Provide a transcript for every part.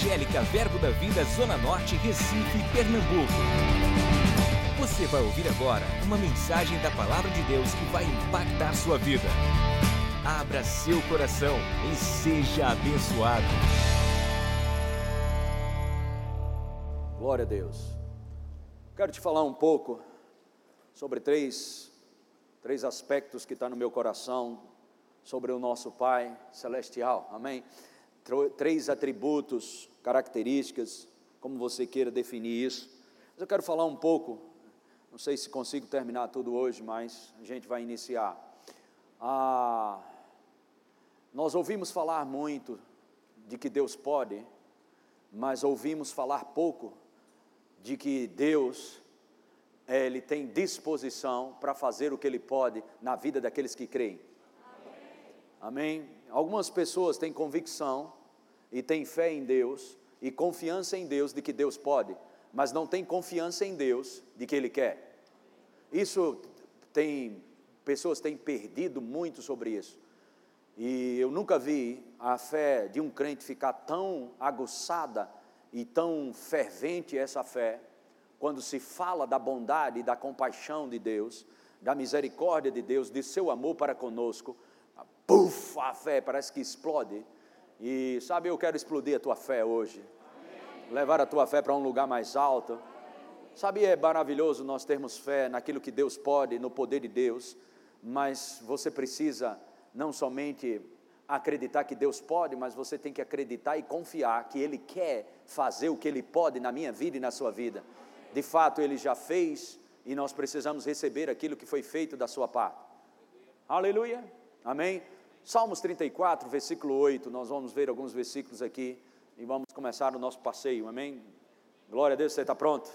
Evangélica Verbo da Vida Zona Norte, Recife, Pernambuco. Você vai ouvir agora uma mensagem da Palavra de Deus que vai impactar sua vida. Abra seu coração e seja abençoado. Glória a Deus. Quero te falar um pouco sobre três, três aspectos que estão tá no meu coração sobre o nosso Pai Celestial. Amém? três atributos, características, como você queira definir isso. Mas eu quero falar um pouco, não sei se consigo terminar tudo hoje, mas a gente vai iniciar. Ah, nós ouvimos falar muito de que Deus pode, mas ouvimos falar pouco de que Deus ele tem disposição para fazer o que Ele pode na vida daqueles que creem. Amém? Algumas pessoas têm convicção e têm fé em Deus e confiança em Deus de que Deus pode, mas não têm confiança em Deus de que Ele quer. Isso tem, pessoas têm perdido muito sobre isso. E eu nunca vi a fé de um crente ficar tão aguçada e tão fervente essa fé, quando se fala da bondade e da compaixão de Deus, da misericórdia de Deus, de seu amor para conosco, puf, a fé parece que explode. E sabe, eu quero explodir a tua fé hoje, Amém. levar a tua fé para um lugar mais alto. Sabe, é maravilhoso nós termos fé naquilo que Deus pode, no poder de Deus, mas você precisa não somente acreditar que Deus pode, mas você tem que acreditar e confiar que Ele quer fazer o que Ele pode na minha vida e na sua vida. De fato, Ele já fez e nós precisamos receber aquilo que foi feito da sua parte. Aleluia. Amém? Salmos 34, versículo 8, nós vamos ver alguns versículos aqui e vamos começar o nosso passeio, amém? Glória a Deus, você está pronto?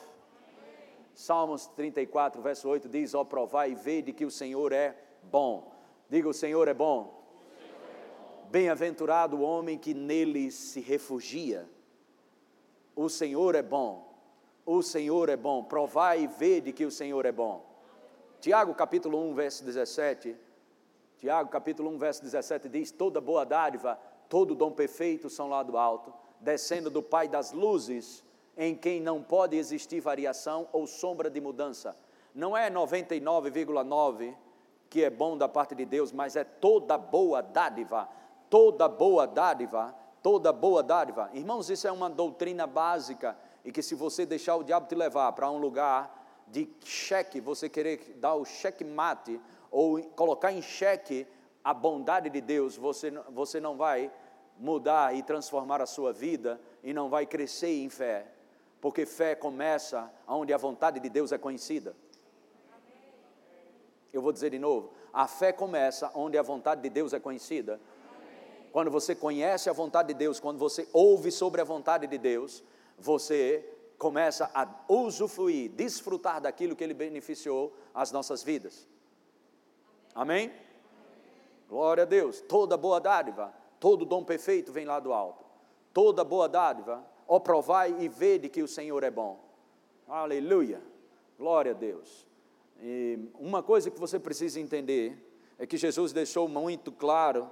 Salmos 34, verso 8 diz: Ó, provai e vede que o Senhor é bom. Diga: O Senhor é bom. bom. Bem-aventurado o homem que nele se refugia. O Senhor é bom. O Senhor é bom. Provai e vede que o Senhor é bom. Tiago capítulo 1, verso 17 Tiago capítulo 1, verso 17 diz: Toda boa dádiva, todo dom perfeito são lá do alto, descendo do Pai das luzes, em quem não pode existir variação ou sombra de mudança. Não é 99,9 que é bom da parte de Deus, mas é toda boa dádiva, toda boa dádiva, toda boa dádiva. Irmãos, isso é uma doutrina básica e que se você deixar o diabo te levar para um lugar de cheque, você querer dar o cheque mate ou colocar em xeque a bondade de Deus, você, você não vai mudar e transformar a sua vida e não vai crescer em fé, porque fé começa onde a vontade de Deus é conhecida. Eu vou dizer de novo: a fé começa onde a vontade de Deus é conhecida. Quando você conhece a vontade de Deus, quando você ouve sobre a vontade de Deus, você começa a usufruir, desfrutar daquilo que Ele beneficiou as nossas vidas. Amém? Glória a Deus. Toda boa dádiva, todo dom perfeito vem lá do alto. Toda boa dádiva, ó provai e vede que o Senhor é bom. Aleluia. Glória a Deus. E uma coisa que você precisa entender é que Jesus deixou muito claro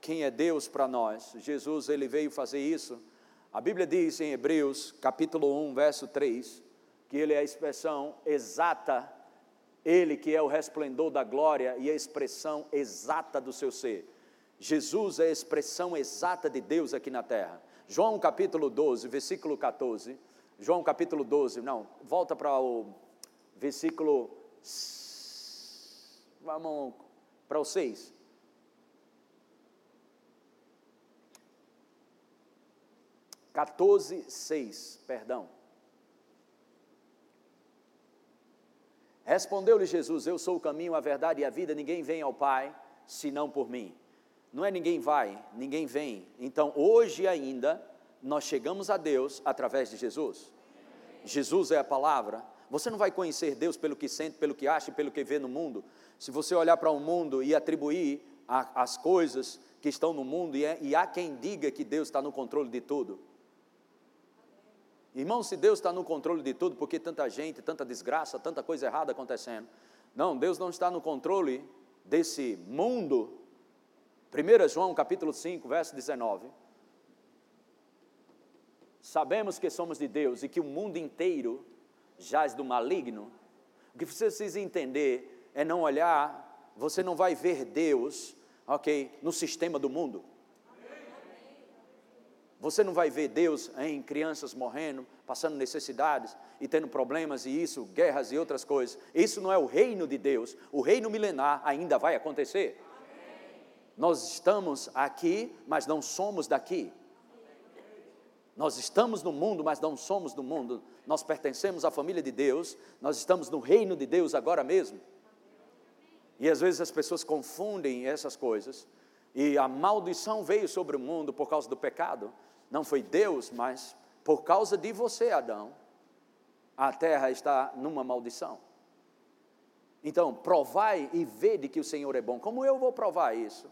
quem é Deus para nós. Jesus ele veio fazer isso. A Bíblia diz em Hebreus, capítulo 1, verso 3, que ele é a expressão exata ele que é o resplendor da glória e a expressão exata do seu ser. Jesus é a expressão exata de Deus aqui na terra. João capítulo 12, versículo 14. João capítulo 12, não, volta para o versículo. Vamos para o 6. Quatorze, seis, perdão. Respondeu-lhe Jesus: Eu sou o caminho, a verdade e a vida, ninguém vem ao Pai senão por mim. Não é ninguém vai, ninguém vem. Então, hoje ainda, nós chegamos a Deus através de Jesus. Jesus é a palavra. Você não vai conhecer Deus pelo que sente, pelo que acha, pelo que vê no mundo. Se você olhar para o mundo e atribuir a, as coisas que estão no mundo, e, é, e há quem diga que Deus está no controle de tudo. Irmão, se Deus está no controle de tudo, por que tanta gente, tanta desgraça, tanta coisa errada acontecendo? Não, Deus não está no controle desse mundo. 1 João capítulo 5, verso 19. sabemos que somos de Deus e que o mundo inteiro jaz do maligno, o que você precisa entender é não olhar, você não vai ver Deus, ok, no sistema do mundo. Você não vai ver Deus em crianças morrendo, passando necessidades e tendo problemas e isso, guerras e outras coisas. Isso não é o reino de Deus. O reino milenar ainda vai acontecer. Nós estamos aqui, mas não somos daqui. Nós estamos no mundo, mas não somos do mundo. Nós pertencemos à família de Deus, nós estamos no reino de Deus agora mesmo. E às vezes as pessoas confundem essas coisas, e a maldição veio sobre o mundo por causa do pecado. Não foi Deus, mas por causa de você, Adão, a terra está numa maldição. Então, provai e vede que o Senhor é bom. Como eu vou provar isso?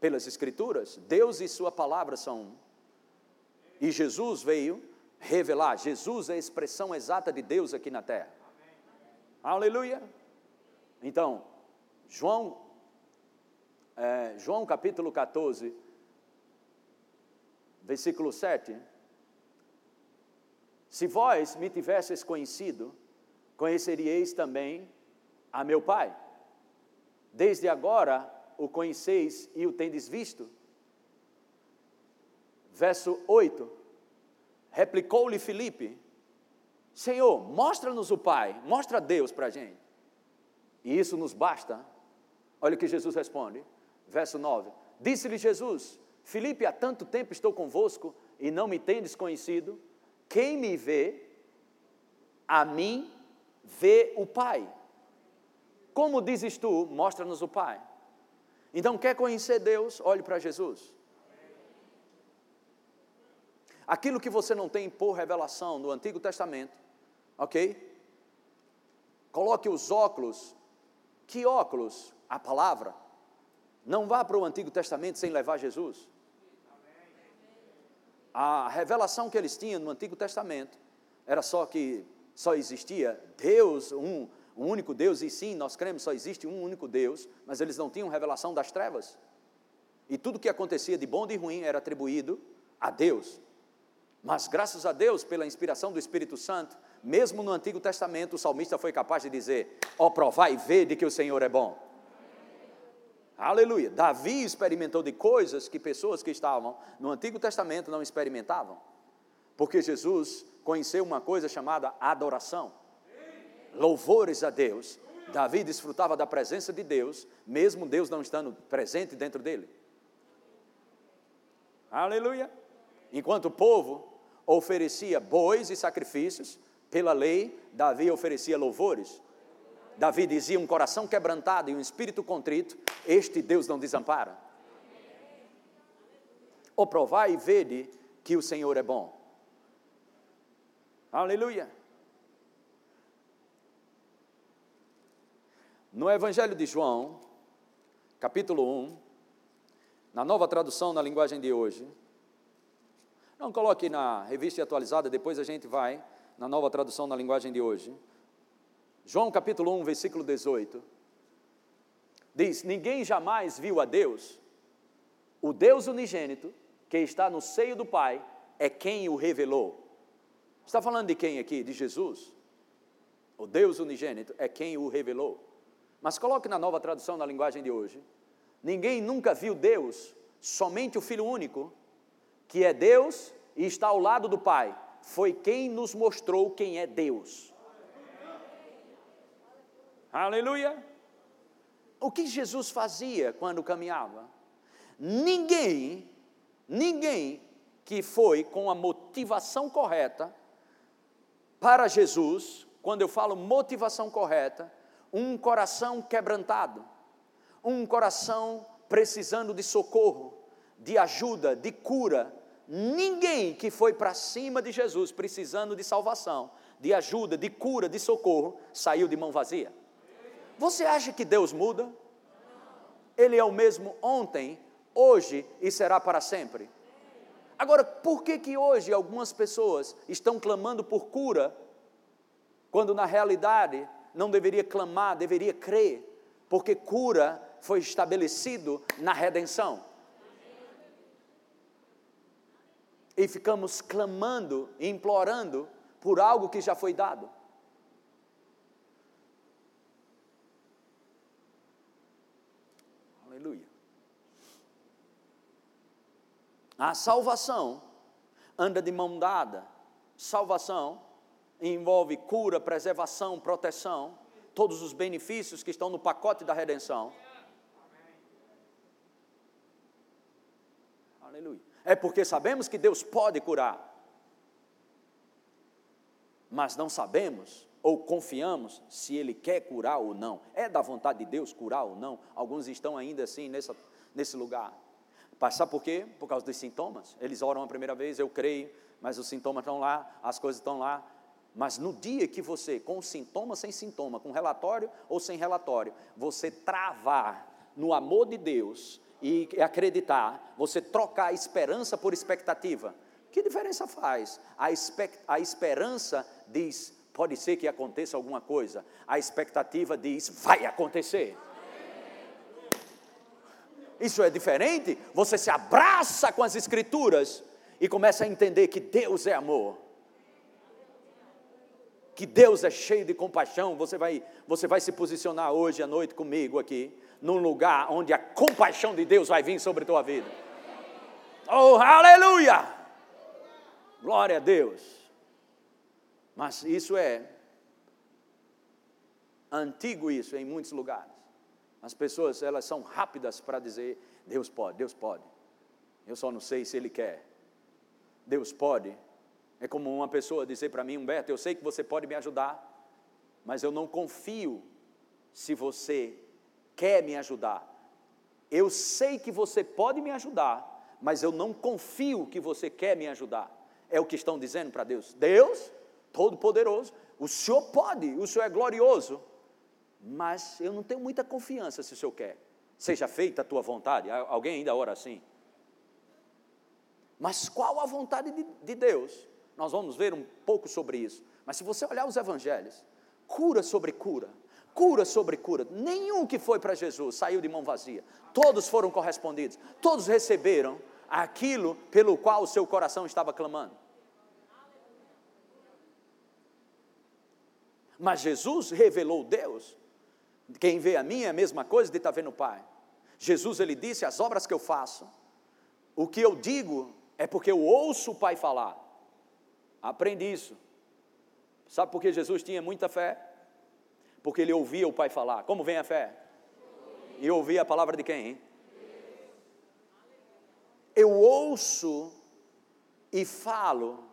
Pelas Escrituras. Deus e Sua palavra são um. E Jesus veio revelar. Jesus é a expressão exata de Deus aqui na terra. Aleluia. Então, João, é, João capítulo 14, versículo 7. Se vós me tivesseis conhecido, conheceríeis também a meu Pai. Desde agora o conheceis e o tendes visto. Verso 8. Replicou-lhe Filipe: Senhor, mostra-nos o Pai, mostra Deus para a gente. E isso nos basta. Olha o que Jesus responde. Verso 9. Disse-lhe Jesus: Filipe, há tanto tempo estou convosco e não me tendes conhecido. Quem me vê, a mim vê o Pai. Como dizes tu, mostra-nos o Pai. Então, quer conhecer Deus? Olhe para Jesus. Aquilo que você não tem por revelação no Antigo Testamento, ok? Coloque os óculos. Que óculos? A palavra. Não vá para o Antigo Testamento sem levar Jesus. A revelação que eles tinham no Antigo Testamento era só que só existia Deus, um, um único Deus, e sim, nós cremos só existe um único Deus, mas eles não tinham revelação das trevas. E tudo que acontecia de bom e de ruim era atribuído a Deus. Mas graças a Deus, pela inspiração do Espírito Santo, mesmo no Antigo Testamento, o salmista foi capaz de dizer: Ó, oh, provai e vede que o Senhor é bom. Aleluia. Davi experimentou de coisas que pessoas que estavam no Antigo Testamento não experimentavam. Porque Jesus conheceu uma coisa chamada adoração. Louvores a Deus. Davi desfrutava da presença de Deus, mesmo Deus não estando presente dentro dele. Aleluia. Enquanto o povo oferecia bois e sacrifícios, pela lei, Davi oferecia louvores. Davi dizia: um coração quebrantado e um espírito contrito, este Deus não desampara. Ou provai e vede que o Senhor é bom. Aleluia. No Evangelho de João, capítulo 1, na nova tradução na linguagem de hoje, não coloque na revista atualizada, depois a gente vai na nova tradução na linguagem de hoje. João capítulo 1, versículo 18. Diz: Ninguém jamais viu a Deus. O Deus unigênito, que está no seio do Pai, é quem o revelou. Está falando de quem aqui? De Jesus. O Deus unigênito é quem o revelou. Mas coloque na nova tradução na linguagem de hoje. Ninguém nunca viu Deus, somente o Filho único, que é Deus e está ao lado do Pai, foi quem nos mostrou quem é Deus. Aleluia! O que Jesus fazia quando caminhava? Ninguém, ninguém que foi com a motivação correta para Jesus, quando eu falo motivação correta, um coração quebrantado, um coração precisando de socorro, de ajuda, de cura. Ninguém que foi para cima de Jesus precisando de salvação, de ajuda, de cura, de socorro, saiu de mão vazia. Você acha que Deus muda? Ele é o mesmo ontem, hoje e será para sempre. Agora, por que que hoje algumas pessoas estão clamando por cura, quando na realidade não deveria clamar, deveria crer, porque cura foi estabelecido na redenção. e ficamos clamando, implorando por algo que já foi dado. Aleluia. A salvação anda de mão dada. Salvação envolve cura, preservação, proteção, todos os benefícios que estão no pacote da redenção. Aleluia. É porque sabemos que Deus pode curar, mas não sabemos ou confiamos se Ele quer curar ou não. É da vontade de Deus curar ou não? Alguns estão ainda assim nessa, nesse lugar. Sabe por quê? Por causa dos sintomas. Eles oram a primeira vez, eu creio, mas os sintomas estão lá, as coisas estão lá. Mas no dia que você, com sintoma sem sintoma, com relatório ou sem relatório, você travar no amor de Deus e acreditar, você trocar esperança por expectativa, que diferença faz? A, a esperança diz, pode ser que aconteça alguma coisa, a expectativa diz, vai acontecer. Isso é diferente? Você se abraça com as Escrituras e começa a entender que Deus é amor que Deus é cheio de compaixão, você vai, você vai se posicionar hoje à noite comigo aqui, num lugar onde a compaixão de Deus vai vir sobre a tua vida. Oh, aleluia! Glória a Deus. Mas isso é antigo isso em muitos lugares. As pessoas, elas são rápidas para dizer, Deus pode, Deus pode. Eu só não sei se ele quer. Deus pode, é como uma pessoa dizer para mim, Humberto, eu sei que você pode me ajudar, mas eu não confio se você quer me ajudar. Eu sei que você pode me ajudar, mas eu não confio que você quer me ajudar. É o que estão dizendo para Deus. Deus, Todo-Poderoso, o Senhor pode, o Senhor é glorioso, mas eu não tenho muita confiança se o Senhor quer. Seja feita a tua vontade. Alguém ainda ora assim? Mas qual a vontade de, de Deus? Nós vamos ver um pouco sobre isso. Mas se você olhar os evangelhos, cura sobre cura, cura sobre cura, nenhum que foi para Jesus saiu de mão vazia. Todos foram correspondidos, todos receberam aquilo pelo qual o seu coração estava clamando. Mas Jesus revelou Deus. Quem vê a mim é a mesma coisa de estar vendo o Pai. Jesus ele disse: as obras que eu faço, o que eu digo é porque eu ouço o Pai falar. Aprende isso. Sabe por que Jesus tinha muita fé? Porque ele ouvia o Pai falar. Como vem a fé? E ouvia a palavra de quem? Eu ouço e falo,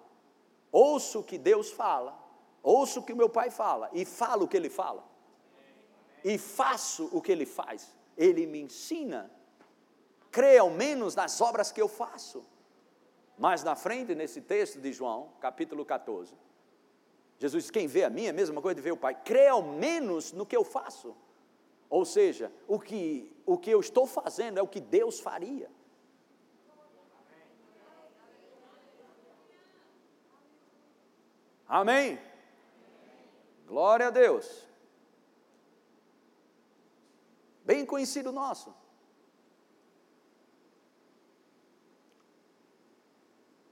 ouço o que Deus fala, ouço o que meu Pai fala e falo o que Ele fala. E faço o que Ele faz. Ele me ensina. Creia ao menos nas obras que eu faço. Mais na frente, nesse texto de João, capítulo 14, Jesus diz: Quem vê a mim é a mesma coisa de ver o Pai. Crê ao menos no que eu faço. Ou seja, o que, o que eu estou fazendo é o que Deus faria. Amém? Glória a Deus. Bem conhecido nosso.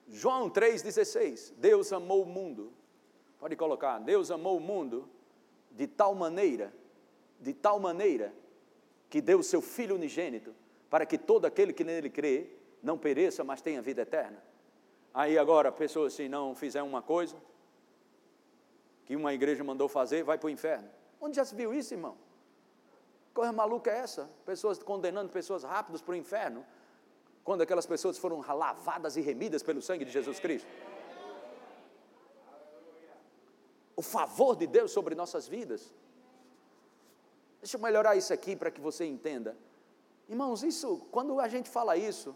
João 3,16. Deus amou o mundo. Pode colocar. Deus amou o mundo de tal maneira, de tal maneira, que deu o seu Filho unigênito, para que todo aquele que nele crê não pereça, mas tenha vida eterna. Aí agora, pessoas se não fizer uma coisa que uma igreja mandou fazer, vai para o inferno. Onde já se viu isso, irmão? Coisa maluca é essa? Pessoas condenando pessoas rápidas para o inferno, quando aquelas pessoas foram lavadas e remidas pelo sangue de Jesus Cristo. O favor de Deus sobre nossas vidas. Deixa eu melhorar isso aqui para que você entenda. Irmãos, isso, quando a gente fala isso,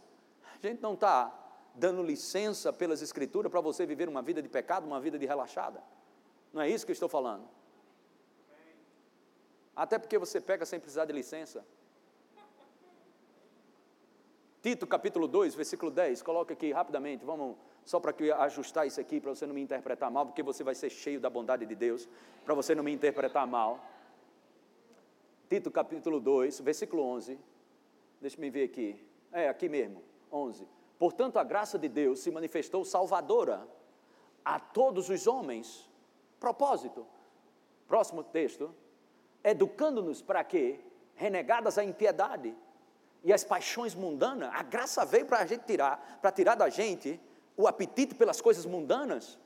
a gente não está dando licença pelas Escrituras para você viver uma vida de pecado, uma vida de relaxada. Não é isso que eu estou falando. Até porque você peca sem precisar de licença. Tito capítulo 2, versículo 10, coloca aqui rapidamente, vamos, só para que ajustar isso aqui, para você não me interpretar mal, porque você vai ser cheio da bondade de Deus, para você não me interpretar mal. Tito capítulo 2, versículo 11, deixa me ver aqui, é aqui mesmo, 11. Portanto, a graça de Deus se manifestou salvadora a todos os homens. Propósito. Próximo texto. Educando-nos para quê? Renegadas a impiedade e as paixões mundanas. A graça veio para a gente tirar, para tirar da gente o apetite pelas coisas mundanas.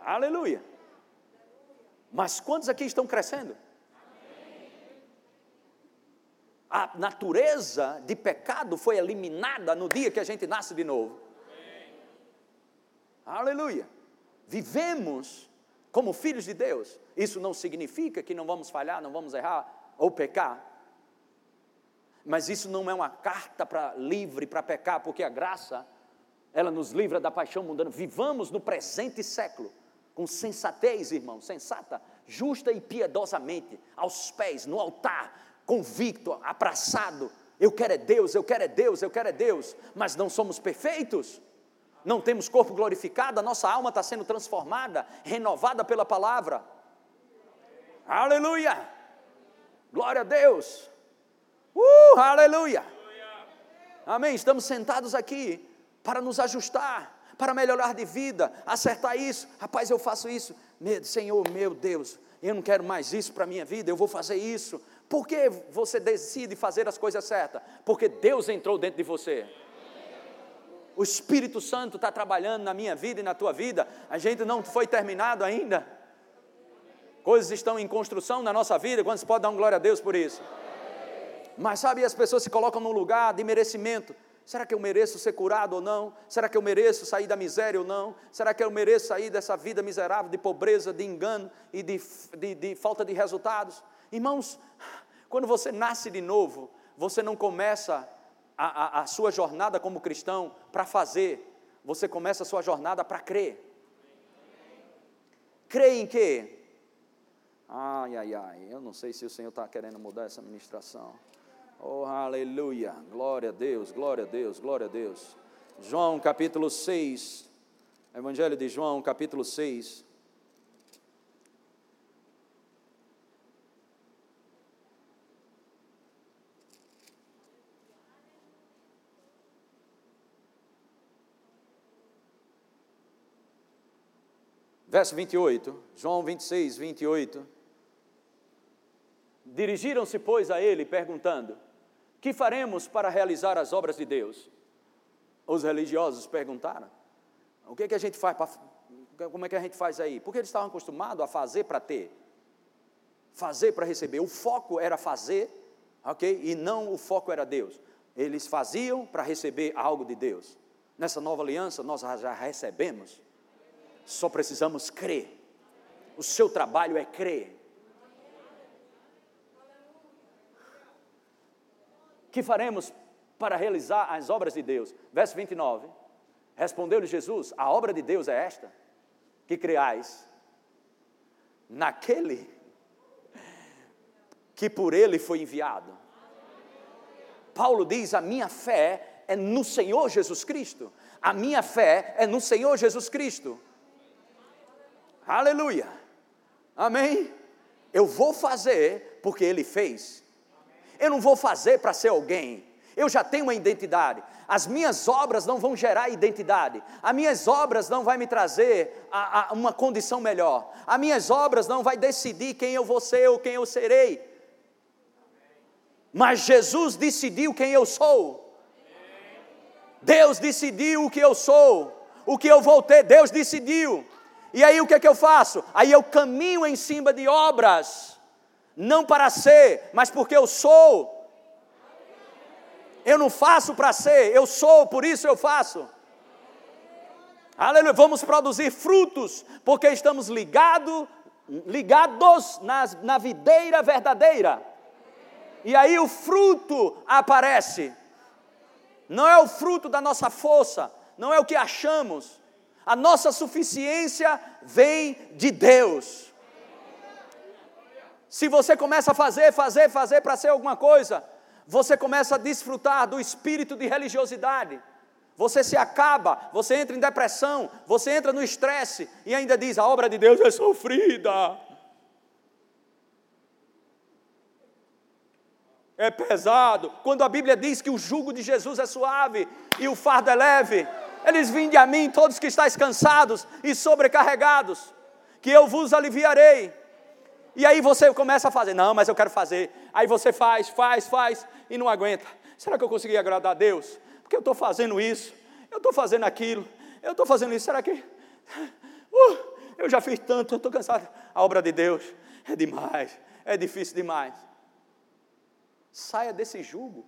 Aleluia. Mas quantos aqui estão crescendo? a natureza de pecado foi eliminada no dia que a gente nasce de novo. Aleluia. Vivemos como filhos de Deus. Isso não significa que não vamos falhar, não vamos errar ou pecar. Mas isso não é uma carta para livre para pecar, porque a graça ela nos livra da paixão mundana. Vivamos no presente século com sensatez, irmão, sensata, justa e piedosamente, aos pés, no altar, convicto, abraçado. Eu quero é Deus, eu quero é Deus, eu quero é Deus, mas não somos perfeitos, não temos corpo glorificado, a nossa alma está sendo transformada, renovada pela palavra. Aleluia! Glória a Deus! Uh, aleluia! Amém. Estamos sentados aqui para nos ajustar, para melhorar de vida, acertar isso. Rapaz, eu faço isso. Senhor, meu Deus, eu não quero mais isso para a minha vida, eu vou fazer isso. Por que você decide fazer as coisas certas? Porque Deus entrou dentro de você. O Espírito Santo está trabalhando na minha vida e na tua vida. A gente não foi terminado ainda. Coisas estão em construção na nossa vida. Quando se pode dar um glória a Deus por isso? Mas sabe, as pessoas se colocam num lugar de merecimento. Será que eu mereço ser curado ou não? Será que eu mereço sair da miséria ou não? Será que eu mereço sair dessa vida miserável de pobreza, de engano e de, de, de falta de resultados? Irmãos, quando você nasce de novo, você não começa a, a, a sua jornada como cristão para fazer, você começa a sua jornada para crer. Crer em quê? Ai, ai, ai, eu não sei se o Senhor está querendo mudar essa ministração. Oh, aleluia, glória a Deus, glória a Deus, glória a Deus. João capítulo 6, Evangelho de João capítulo 6. Verso 28, João 26, 28. Dirigiram-se, pois, a ele, perguntando: Que faremos para realizar as obras de Deus? Os religiosos perguntaram: O que, é que a gente faz para. Como é que a gente faz aí? Porque eles estavam acostumados a fazer para ter, fazer para receber. O foco era fazer, ok? E não o foco era Deus. Eles faziam para receber algo de Deus. Nessa nova aliança, nós já recebemos só precisamos crer. O seu trabalho é crer. Que faremos para realizar as obras de Deus? Verso 29. Respondeu-lhe Jesus: A obra de Deus é esta, que creais naquele que por ele foi enviado. Paulo diz: A minha fé é no Senhor Jesus Cristo. A minha fé é no Senhor Jesus Cristo. Aleluia. Amém? Eu vou fazer porque Ele fez. Eu não vou fazer para ser alguém. Eu já tenho uma identidade. As minhas obras não vão gerar identidade. As minhas obras não vai me trazer a, a uma condição melhor. As minhas obras não vai decidir quem eu vou ser ou quem eu serei. Mas Jesus decidiu quem eu sou. Deus decidiu o que eu sou. O que eu vou ter, Deus decidiu. E aí o que é que eu faço? Aí eu caminho em cima de obras, não para ser, mas porque eu sou. Eu não faço para ser, eu sou, por isso eu faço. Aleluia, vamos produzir frutos, porque estamos ligados, ligados na, na videira verdadeira. E aí o fruto aparece. Não é o fruto da nossa força, não é o que achamos, a nossa suficiência vem de Deus. Se você começa a fazer, fazer, fazer para ser alguma coisa, você começa a desfrutar do espírito de religiosidade. Você se acaba, você entra em depressão, você entra no estresse e ainda diz: a obra de Deus é sofrida. é pesado. Quando a Bíblia diz que o jugo de Jesus é suave e o fardo é leve, eles vinde a mim, todos que estáis cansados e sobrecarregados, que eu vos aliviarei. E aí você começa a fazer, não, mas eu quero fazer. Aí você faz, faz, faz e não aguenta. Será que eu consegui agradar a Deus? Porque eu estou fazendo isso, eu estou fazendo aquilo, eu estou fazendo isso. Será que. Uh, eu já fiz tanto, eu estou cansado. A obra de Deus é demais, é difícil demais. Saia desse jugo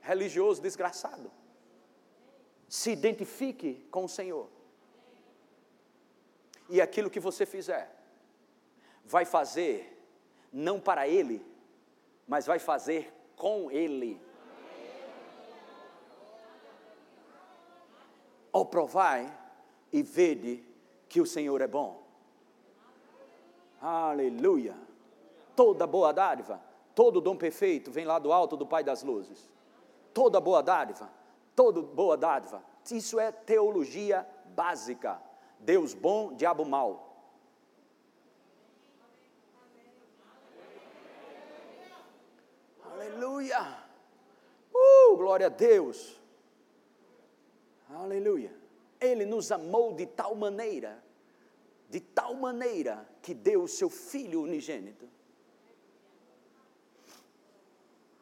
religioso desgraçado. Se identifique com o Senhor. E aquilo que você fizer, vai fazer não para Ele, mas vai fazer com Ele. Ou provai e vede que o Senhor é bom. Aleluia. Toda boa dádiva, todo dom perfeito vem lá do alto do Pai das luzes. Toda boa dádiva, toda boa dádiva. Isso é teologia básica. Deus bom, diabo mau. Aleluia. Uh, glória a Deus. Aleluia. Ele nos amou de tal maneira, de tal maneira que deu o seu filho unigênito.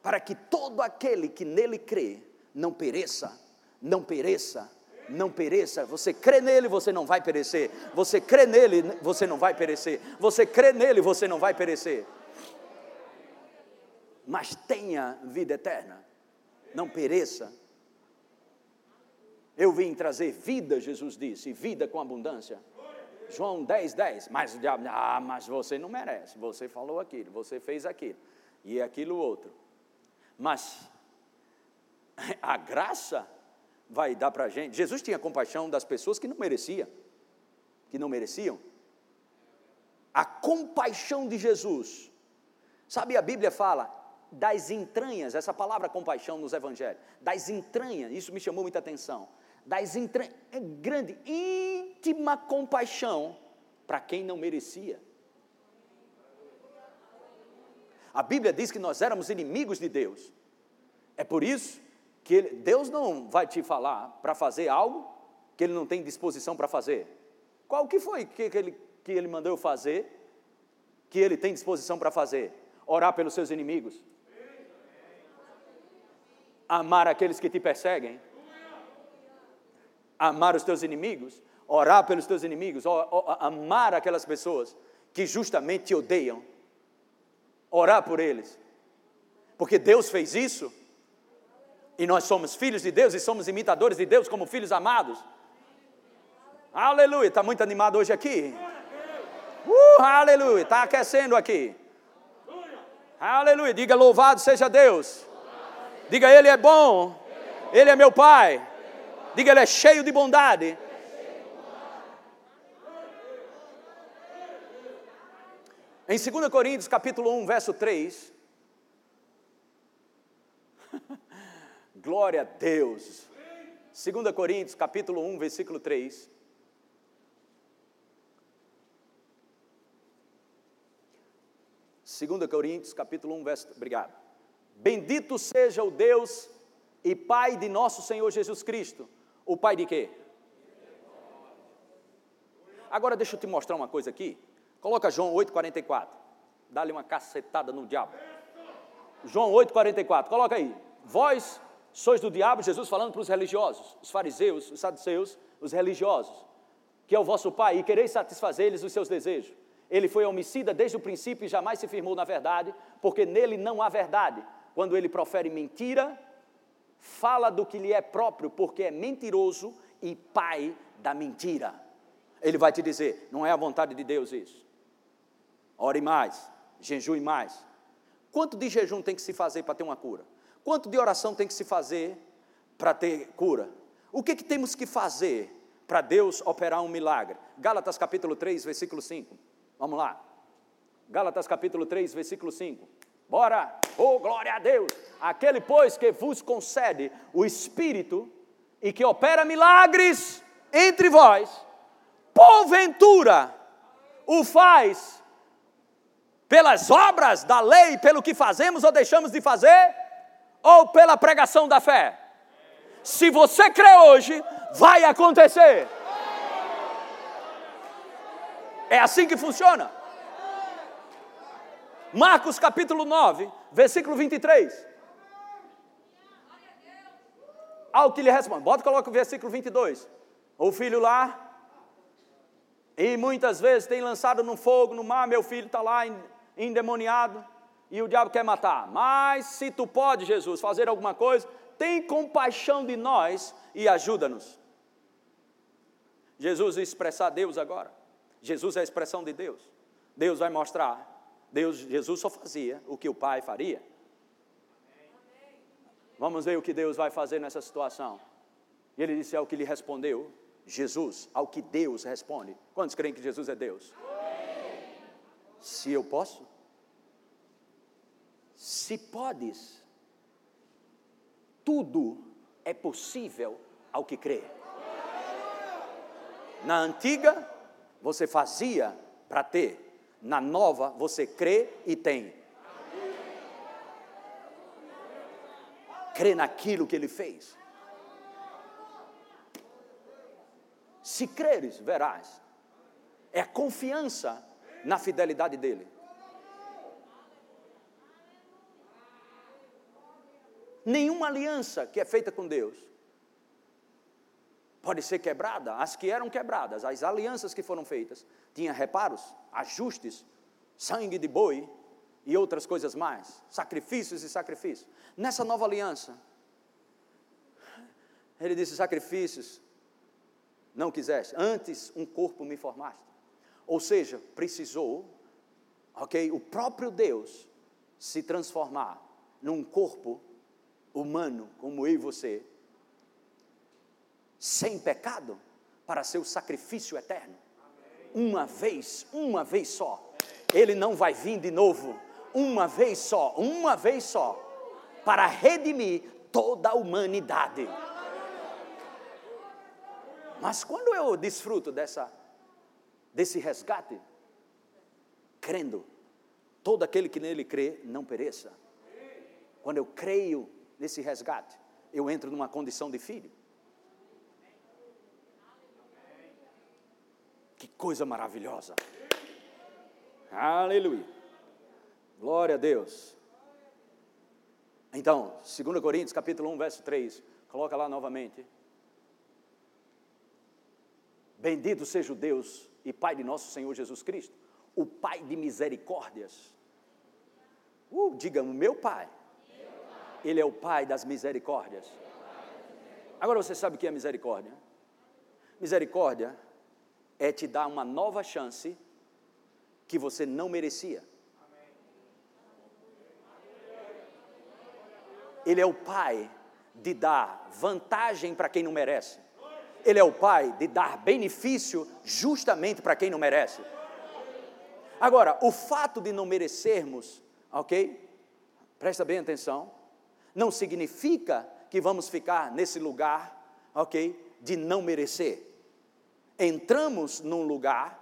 Para que todo aquele que nele crê não pereça, não pereça, não pereça. Você crê nele, você não vai perecer. Você crê nele, você não vai perecer. Você crê nele, você não vai perecer mas tenha vida eterna, não pereça. Eu vim trazer vida, Jesus disse, vida com abundância. João 10, 10. Mas o diabo, ah, mas você não merece. Você falou aquilo, você fez aquilo, e aquilo outro. Mas a graça vai dar para a gente. Jesus tinha compaixão das pessoas que não mereciam, que não mereciam. A compaixão de Jesus. Sabe, a Bíblia fala, das entranhas, essa palavra compaixão nos evangelhos, das entranhas, isso me chamou muita atenção. Das entranhas, é grande, íntima compaixão para quem não merecia. A Bíblia diz que nós éramos inimigos de Deus. É por isso que ele, Deus não vai te falar para fazer algo que ele não tem disposição para fazer. Qual que foi que, que, ele, que ele mandou fazer que ele tem disposição para fazer? Orar pelos seus inimigos? Amar aqueles que te perseguem, amar os teus inimigos, orar pelos teus inimigos, amar aquelas pessoas que justamente te odeiam, orar por eles, porque Deus fez isso, e nós somos filhos de Deus e somos imitadores de Deus como filhos amados. Aleluia, está muito animado hoje aqui. Uh, aleluia, está aquecendo aqui. Aleluia, diga louvado seja Deus. Diga, Ele é bom. Ele é meu Pai. Diga, Ele é cheio de bondade. Em 2 Coríntios capítulo 1, verso 3. Glória a Deus. 2 Coríntios capítulo 1, versículo 3. Segunda Coríntios, capítulo 1, verso. Obrigado. Bendito seja o Deus e Pai de nosso Senhor Jesus Cristo. O Pai de quê? Agora deixa eu te mostrar uma coisa aqui. Coloca João 8,44. Dá-lhe uma cacetada no diabo. João 8,44. Coloca aí. Vós sois do diabo, Jesus falando para os religiosos, os fariseus, os saduceus, os religiosos, que é o vosso pai, e quereis satisfazer-lhes os seus desejos. Ele foi homicida desde o princípio e jamais se firmou na verdade, porque nele não há verdade quando ele profere mentira, fala do que lhe é próprio, porque é mentiroso e pai da mentira. Ele vai te dizer: não é a vontade de Deus isso. Ore mais, jejue mais. Quanto de jejum tem que se fazer para ter uma cura? Quanto de oração tem que se fazer para ter cura? O que, que temos que fazer para Deus operar um milagre? Gálatas capítulo 3, versículo 5. Vamos lá. Gálatas capítulo 3, versículo 5. Bora! Oh, glória a Deus! Aquele, pois, que vos concede o Espírito e que opera milagres entre vós, porventura o faz pelas obras da lei, pelo que fazemos ou deixamos de fazer? Pela pregação da fé. Se você crê hoje, vai acontecer. É assim que funciona. Marcos capítulo 9, versículo 23. Ao que lhe responde, bota coloca o versículo 22. O filho lá, e muitas vezes tem lançado no fogo, no mar, meu filho está lá endemoniado, e o diabo quer matar. Mas se tu pode, Jesus, fazer alguma coisa, tem compaixão de nós e ajuda-nos. Jesus expressar Deus agora. Jesus é a expressão de Deus. Deus vai mostrar. Deus, Jesus só fazia o que o Pai faria. Vamos ver o que Deus vai fazer nessa situação. E ele disse: ao que lhe respondeu, Jesus, ao que Deus responde. Quantos creem que Jesus é Deus? Se eu posso? Se podes, tudo é possível ao que crê. Na antiga, você fazia para ter. Na nova, você crê e tem. crê naquilo que ele fez. Se creres, verás. É a confiança na fidelidade dele. Nenhuma aliança que é feita com Deus pode ser quebrada. As que eram quebradas, as alianças que foram feitas, tinha reparos, ajustes, sangue de boi, e outras coisas mais, sacrifícios e sacrifícios. Nessa nova aliança, ele disse: sacrifícios não quiseste, antes um corpo me formaste. Ou seja, precisou, ok, o próprio Deus se transformar num corpo humano como eu e você, sem pecado, para ser o sacrifício eterno. Uma vez, uma vez só. Ele não vai vir de novo uma vez só, uma vez só, para redimir toda a humanidade. Mas quando eu desfruto dessa, desse resgate, crendo, todo aquele que nele crê não pereça. Quando eu creio nesse resgate, eu entro numa condição de filho. Que coisa maravilhosa. Aleluia. Glória a Deus. Então, 2 Coríntios, capítulo 1, verso 3, coloca lá novamente. Bendito seja o Deus e Pai de nosso Senhor Jesus Cristo, o Pai de misericórdias. Uh, diga, meu pai. Ele é o Pai das misericórdias. Agora você sabe o que é misericórdia? Misericórdia é te dar uma nova chance que você não merecia. Ele é o pai de dar vantagem para quem não merece. Ele é o pai de dar benefício justamente para quem não merece. Agora, o fato de não merecermos, ok? Presta bem atenção. Não significa que vamos ficar nesse lugar, ok? De não merecer. Entramos num lugar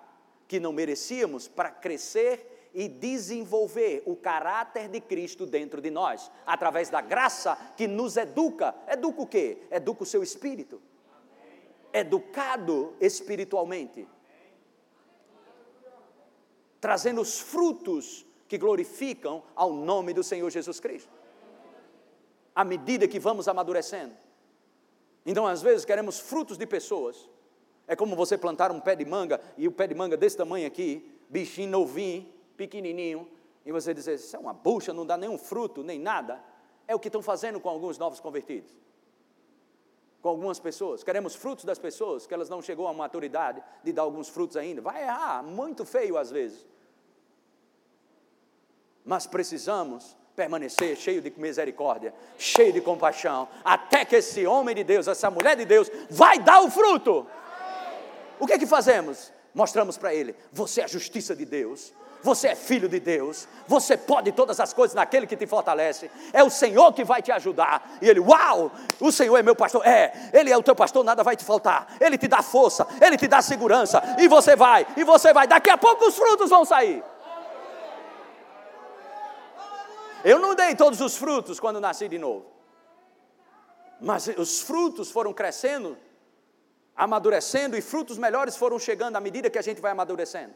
que não merecíamos para crescer e desenvolver o caráter de Cristo dentro de nós, através da graça que nos educa. Educa o quê? Educa o seu espírito. Educado espiritualmente. Trazendo os frutos que glorificam ao nome do Senhor Jesus Cristo. À medida que vamos amadurecendo. Então, às vezes, queremos frutos de pessoas. É como você plantar um pé de manga e o pé de manga desse tamanho aqui, bichinho novinho, pequenininho, e você dizer, isso é uma bucha, não dá nenhum fruto, nem nada, é o que estão fazendo com alguns novos convertidos. Com algumas pessoas, queremos frutos das pessoas, que elas não chegou à maturidade de dar alguns frutos ainda. Vai errar, muito feio às vezes. Mas precisamos permanecer cheio de misericórdia, cheio de compaixão, até que esse homem de Deus, essa mulher de Deus, vai dar o fruto. O que é que fazemos? Mostramos para ele: você é a justiça de Deus, você é filho de Deus, você pode todas as coisas naquele que te fortalece, é o Senhor que vai te ajudar. E ele, uau, o Senhor é meu pastor, é, Ele é o teu pastor, nada vai te faltar, Ele te dá força, Ele te dá segurança, e você vai, e você vai, daqui a pouco os frutos vão sair. Eu não dei todos os frutos quando nasci de novo. Mas os frutos foram crescendo, amadurecendo, e frutos melhores foram chegando à medida que a gente vai amadurecendo.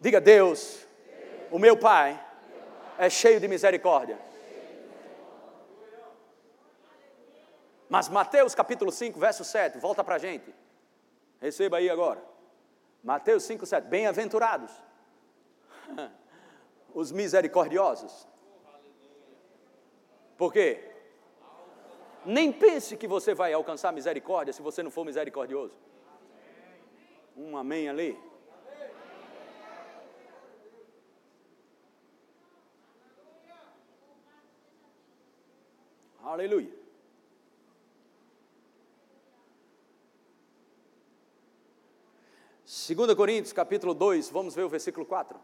Diga, Deus, o meu Pai é cheio de misericórdia. Mas Mateus capítulo 5, verso 7, volta para a gente. Receba aí agora. Mateus 5, 7. Bem-aventurados os misericordiosos. Por quê? Nem pense que você vai alcançar misericórdia se você não for misericordioso. Um amém ali. Aleluia. Segunda Coríntios, capítulo 2, vamos ver o versículo 4.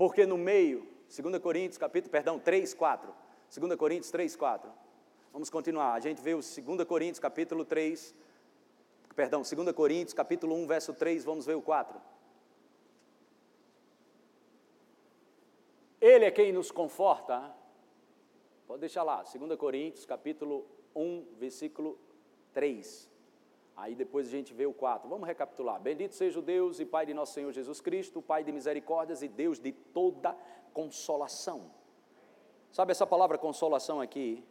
Porque no meio, 2 Coríntios, capítulo, perdão, 3, 4. 2 Coríntios 3, 4. Vamos continuar. A gente vê o 2 Coríntios, capítulo 3, perdão, 2 Coríntios, capítulo 1, verso 3, vamos ver o 4. Ele é quem nos conforta Pode deixar lá, 2 Coríntios, capítulo 1, versículo 3. Aí depois a gente vê o 4. Vamos recapitular. Bendito seja o Deus e Pai de nosso Senhor Jesus Cristo, Pai de misericórdias e Deus de toda consolação. Sabe essa palavra consolação aqui?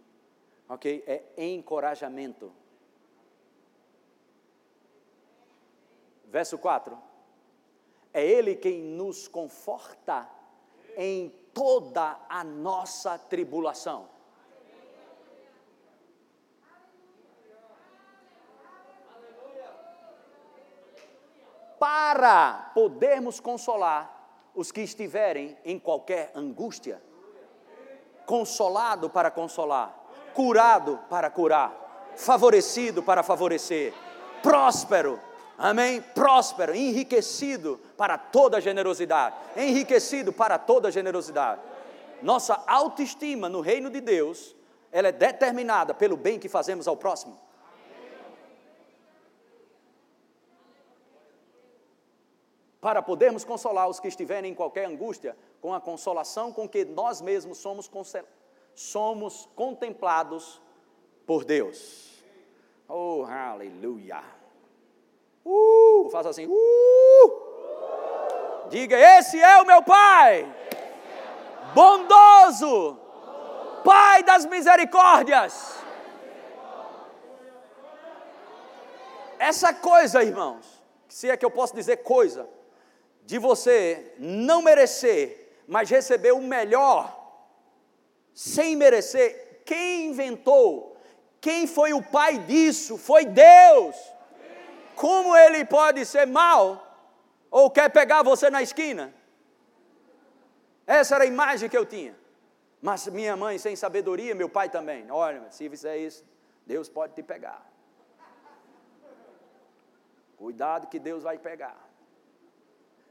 Ok? É encorajamento. Verso 4. É Ele quem nos conforta em toda a nossa tribulação. Para podermos consolar os que estiverem em qualquer angústia, consolado para consolar, curado para curar, favorecido para favorecer, próspero amém? Próspero, enriquecido para toda generosidade, enriquecido para toda generosidade. Nossa autoestima no reino de Deus, ela é determinada pelo bem que fazemos ao próximo. Para podermos consolar os que estiverem em qualquer angústia, com a consolação com que nós mesmos somos, somos contemplados por Deus. Oh, aleluia! Uh, faça assim. Uh. Diga: Esse é o meu Pai, bondoso, Pai das misericórdias. Essa coisa, irmãos, se é que eu posso dizer coisa, de você não merecer, mas receber o melhor, sem merecer, quem inventou, quem foi o pai disso? Foi Deus como ele pode ser mal ou quer pegar você na esquina? Essa era a imagem que eu tinha. Mas minha mãe, sem sabedoria, meu pai também. Olha, se fizer isso, Deus pode te pegar. Cuidado que Deus vai pegar.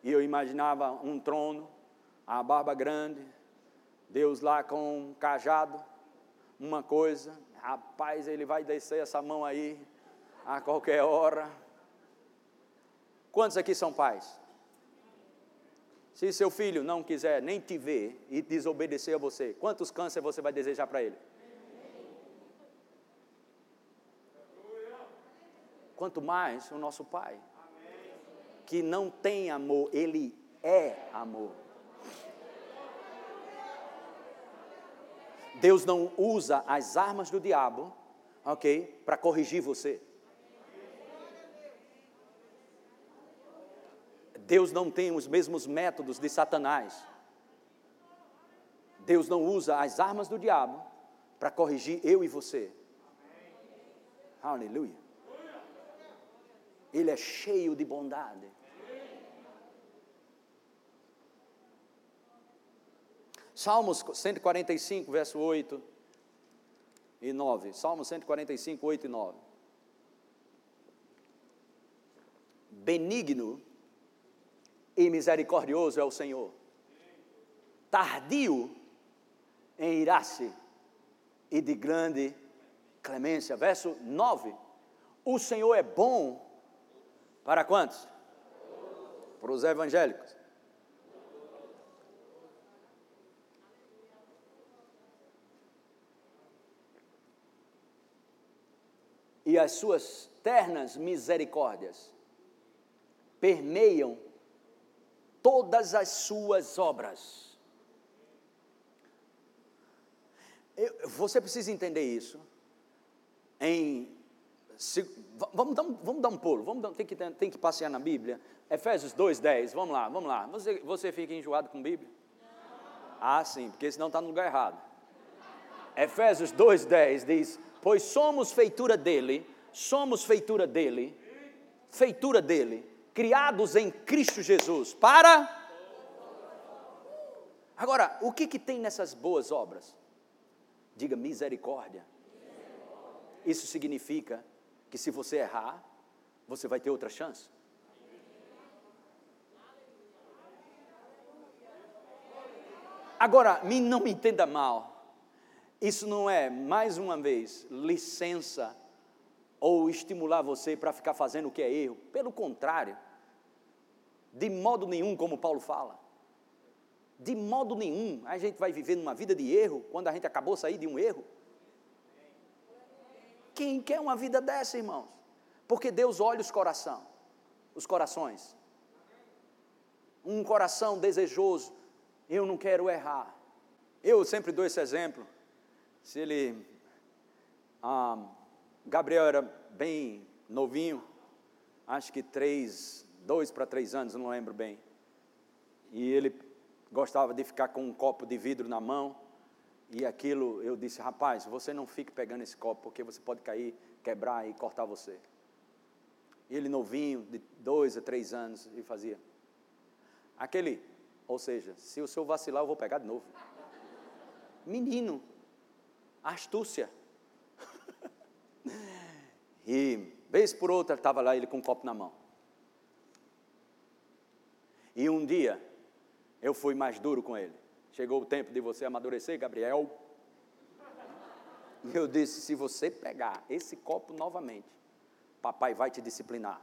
E eu imaginava um trono, a barba grande, Deus lá com um cajado, uma coisa. Rapaz, ele vai descer essa mão aí a qualquer hora. Quantos aqui são pais? Se seu filho não quiser nem te ver e desobedecer a você, quantos câncer você vai desejar para ele? Quanto mais o nosso pai, que não tem amor, ele é amor. Deus não usa as armas do diabo, ok, para corrigir você. Deus não tem os mesmos métodos de Satanás. Deus não usa as armas do diabo para corrigir eu e você. Aleluia. Ele é cheio de bondade. Salmos 145, verso 8 e 9. Salmos 145, 8 e 9. Benigno e misericordioso é o Senhor. Tardio em irar-se e de grande clemência. Verso 9. O Senhor é bom para quantos? Para os evangélicos. E as suas ternas misericórdias permeiam todas as suas obras. Eu, você precisa entender isso. Em, se, vamos, dar, vamos dar um pulo, vamos dar, tem, que, tem que passear na Bíblia. Efésios 2,10, vamos lá, vamos lá. Você, você fica enjoado com Bíblia? Ah, sim, porque senão está no lugar errado. Efésios 2,10 diz: Pois somos feitura dele, somos feitura dele, feitura dele, criados em Cristo Jesus, para. Agora, o que, que tem nessas boas obras? Diga misericórdia. Isso significa que se você errar, você vai ter outra chance. Agora, não me entenda mal. Isso não é, mais uma vez, licença ou estimular você para ficar fazendo o que é erro. Pelo contrário, de modo nenhum, como Paulo fala. De modo nenhum a gente vai viver numa vida de erro quando a gente acabou de sair de um erro. Quem quer uma vida dessa, irmãos? Porque Deus olha os coração, os corações. Um coração desejoso eu não quero errar. Eu sempre dou esse exemplo. Se ele. Ah, Gabriel era bem novinho, acho que três, dois para três anos, não lembro bem. E ele gostava de ficar com um copo de vidro na mão. E aquilo, eu disse, rapaz, você não fique pegando esse copo, porque você pode cair, quebrar e cortar você. E ele novinho, de dois a três anos, e fazia. Aquele ou seja, se o senhor vacilar, eu vou pegar de novo. Menino, astúcia. e, vez por outra, estava lá ele com um copo na mão. E um dia, eu fui mais duro com ele. Chegou o tempo de você amadurecer, Gabriel. Eu disse: se você pegar esse copo novamente, papai vai te disciplinar.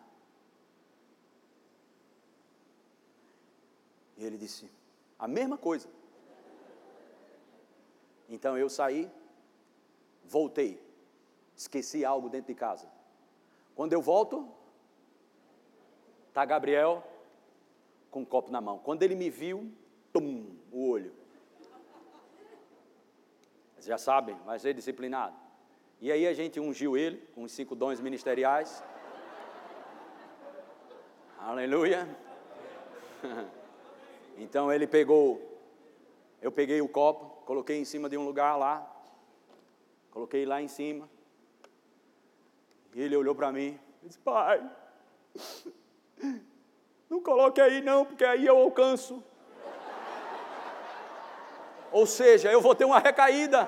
E ele disse: a mesma coisa. Então eu saí, voltei, esqueci algo dentro de casa. Quando eu volto, tá Gabriel com um copo na mão. Quando ele me viu, tum, o olho. Vocês já sabem, vai ser disciplinado. E aí a gente ungiu ele com os cinco dons ministeriais. Aleluia. Então ele pegou, eu peguei o copo, coloquei em cima de um lugar lá, coloquei lá em cima, e ele olhou para mim e disse: Pai, não coloque aí não, porque aí eu alcanço. Ou seja, eu vou ter uma recaída.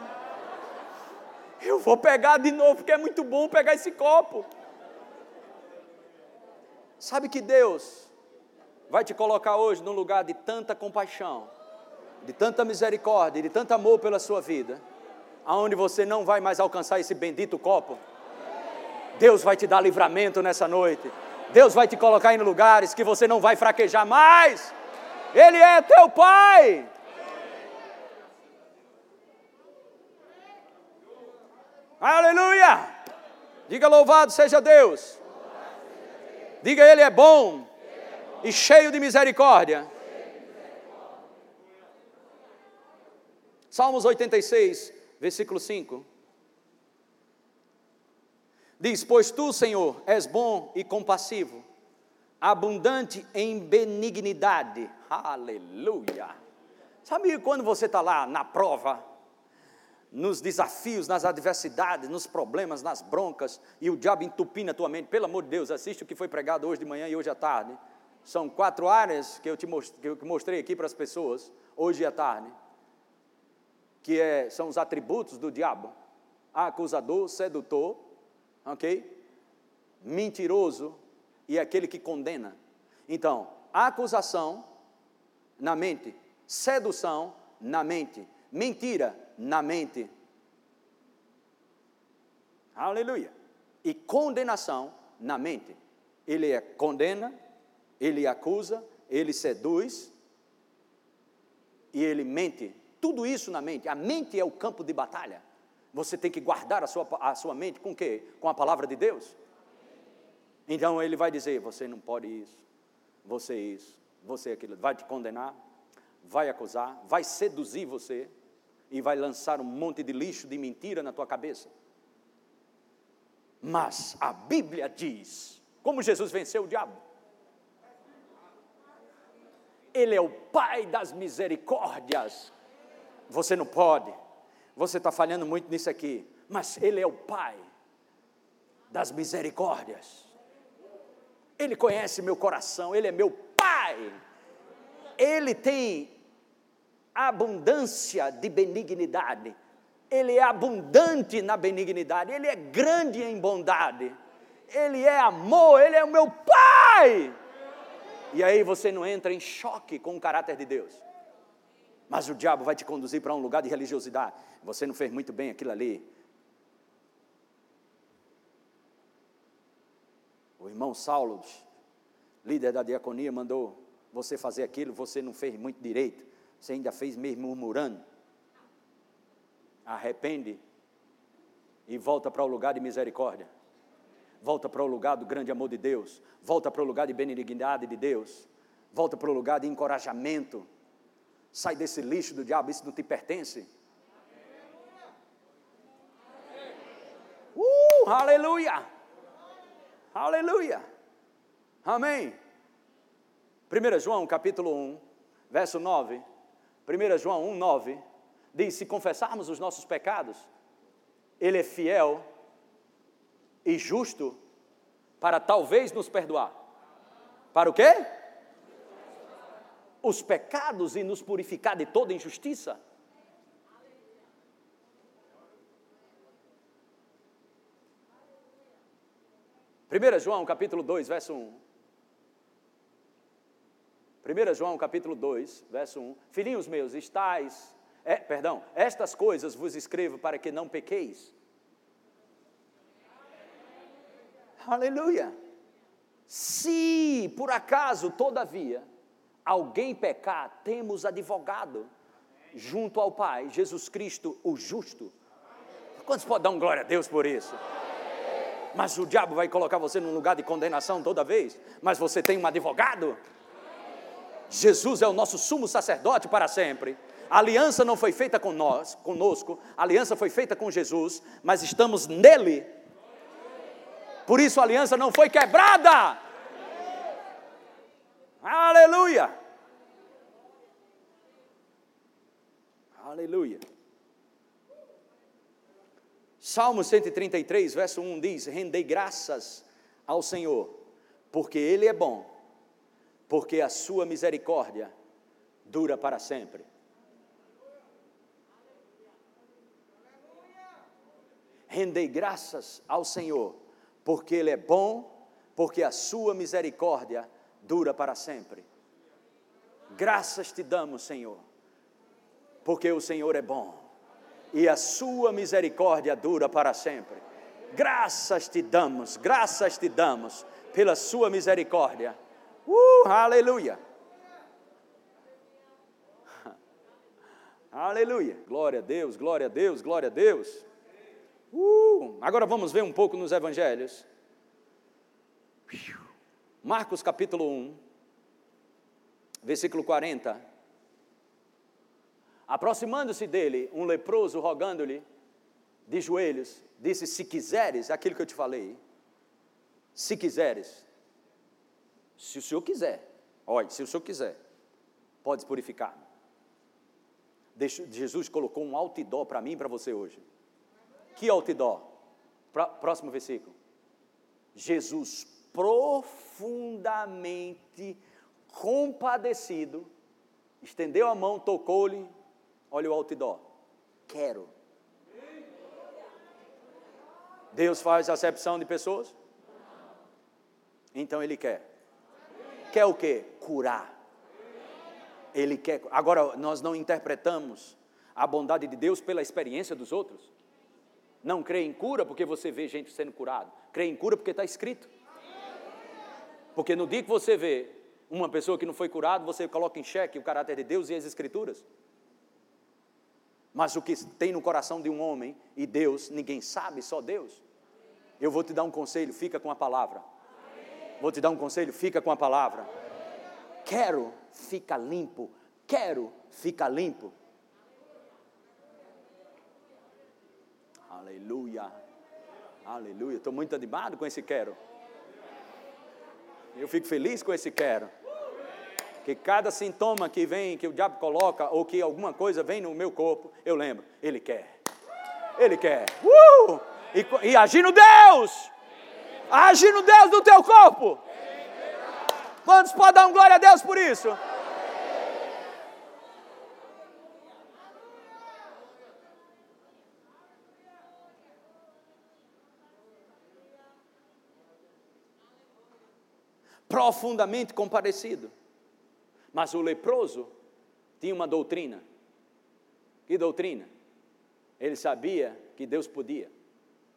Eu vou pegar de novo, porque é muito bom pegar esse copo. Sabe que Deus vai te colocar hoje num lugar de tanta compaixão, de tanta misericórdia, de tanto amor pela sua vida, aonde você não vai mais alcançar esse bendito copo. Deus vai te dar livramento nessa noite. Deus vai te colocar em lugares que você não vai fraquejar mais. Ele é teu Pai. Aleluia! Diga louvado seja Deus. Diga Ele é bom e cheio de misericórdia. Salmos 86, versículo 5. Diz: Pois tu, Senhor, és bom e compassivo, abundante em benignidade. Aleluia. Sabe quando você está lá na prova, nos desafios, nas adversidades, nos problemas, nas broncas, e o diabo entupindo a tua mente? Pelo amor de Deus, assiste o que foi pregado hoje de manhã e hoje à tarde. São quatro áreas que eu te mostrei, que eu mostrei aqui para as pessoas, hoje à tarde, que é, são os atributos do diabo: acusador, sedutor, ok? Mentiroso e aquele que condena. Então, acusação na mente, sedução na mente, mentira na mente. Aleluia. E condenação na mente. Ele é condena, ele acusa, ele seduz e ele mente. Tudo isso na mente. A mente é o campo de batalha. Você tem que guardar a sua, a sua mente com o quê? Com a palavra de Deus. Então ele vai dizer: você não pode isso, você isso, você aquilo. Vai te condenar, vai acusar, vai seduzir você e vai lançar um monte de lixo, de mentira na tua cabeça. Mas a Bíblia diz: como Jesus venceu o diabo? Ele é o Pai das misericórdias. Você não pode, você está falhando muito nisso aqui, mas Ele é o Pai das misericórdias. Ele conhece meu coração, Ele é meu Pai. Ele tem abundância de benignidade. Ele é abundante na benignidade, ele é grande em bondade. Ele é amor, ele é o meu Pai. E aí você não entra em choque com o caráter de Deus. Mas o diabo vai te conduzir para um lugar de religiosidade. Você não fez muito bem aquilo ali. O irmão Saulo, líder da diaconia, mandou você fazer aquilo, você não fez muito direito. Você ainda fez mesmo murmurando. Arrepende e volta para o lugar de misericórdia. Volta para o lugar do grande amor de Deus. Volta para o lugar de benignidade de Deus. Volta para o lugar de encorajamento. Sai desse lixo do diabo, isso não te pertence. Uh, aleluia! Aleluia! Amém! 1 João capítulo 1, verso 9. 1 João 1, 9, diz: Se confessarmos os nossos pecados, Ele é fiel e justo para talvez nos perdoar. Para o quê? Os pecados e nos purificar de toda injustiça. Primeira João capítulo 2, verso 1. 1 João capítulo 2, verso 1. Filhinhos meus, estais, é, perdão, estas coisas vos escrevo para que não pequeis. Aleluia. Se por acaso, todavia, alguém pecar, temos advogado junto ao Pai, Jesus Cristo, o justo. Quantos podem dar um glória a Deus por isso? Mas o diabo vai colocar você num lugar de condenação toda vez, mas você tem um advogado. Jesus é o nosso sumo sacerdote para sempre. A aliança não foi feita com nós, conosco, a aliança foi feita com Jesus, mas estamos nele. Por isso a aliança não foi quebrada. Aleluia! Aleluia. Salmo 133, verso 1 diz: Rendei graças ao Senhor, porque Ele é bom porque a sua misericórdia dura para sempre. Rendei graças ao Senhor, porque Ele é bom, porque a sua misericórdia dura para sempre. Graças te damos, Senhor, porque o Senhor é bom e a sua misericórdia dura para sempre. Graças te damos, graças te damos pela sua misericórdia Uh, aleluia. Aleluia. Glória a Deus, glória a Deus, glória a Deus. Uh, agora vamos ver um pouco nos evangelhos. Marcos capítulo 1, versículo 40. Aproximando-se dele, um leproso, rogando-lhe, de joelhos, disse: Se quiseres, aquilo que eu te falei, se quiseres, se o senhor quiser, olha, se o senhor quiser, pode purificar. Jesus colocou um outdoor para mim e para você hoje. Que outdoor? Próximo versículo. Jesus profundamente compadecido, estendeu a mão, tocou-lhe, olha o outdoor. Quero. Deus faz acepção de pessoas? Então Ele quer quer o quê? Curar. Ele quer. Agora, nós não interpretamos a bondade de Deus pela experiência dos outros. Não crê em cura porque você vê gente sendo curado. Crê em cura porque está escrito. Porque no dia que você vê uma pessoa que não foi curada, você coloca em xeque o caráter de Deus e as Escrituras. Mas o que tem no coração de um homem e Deus, ninguém sabe, só Deus. Eu vou te dar um conselho, fica com a palavra. Vou te dar um conselho, fica com a palavra. Quero, fica limpo. Quero, fica limpo. Aleluia. Aleluia. Estou muito animado com esse quero. Eu fico feliz com esse quero. Que cada sintoma que vem, que o diabo coloca, ou que alguma coisa vem no meu corpo, eu lembro, ele quer. Ele quer. Uh! E, e agir no Deus. Agir no Deus do teu corpo. Quantos podem dar um glória a Deus por isso? Profundamente compadecido. Mas o leproso tinha uma doutrina. Que doutrina? Ele sabia que Deus podia,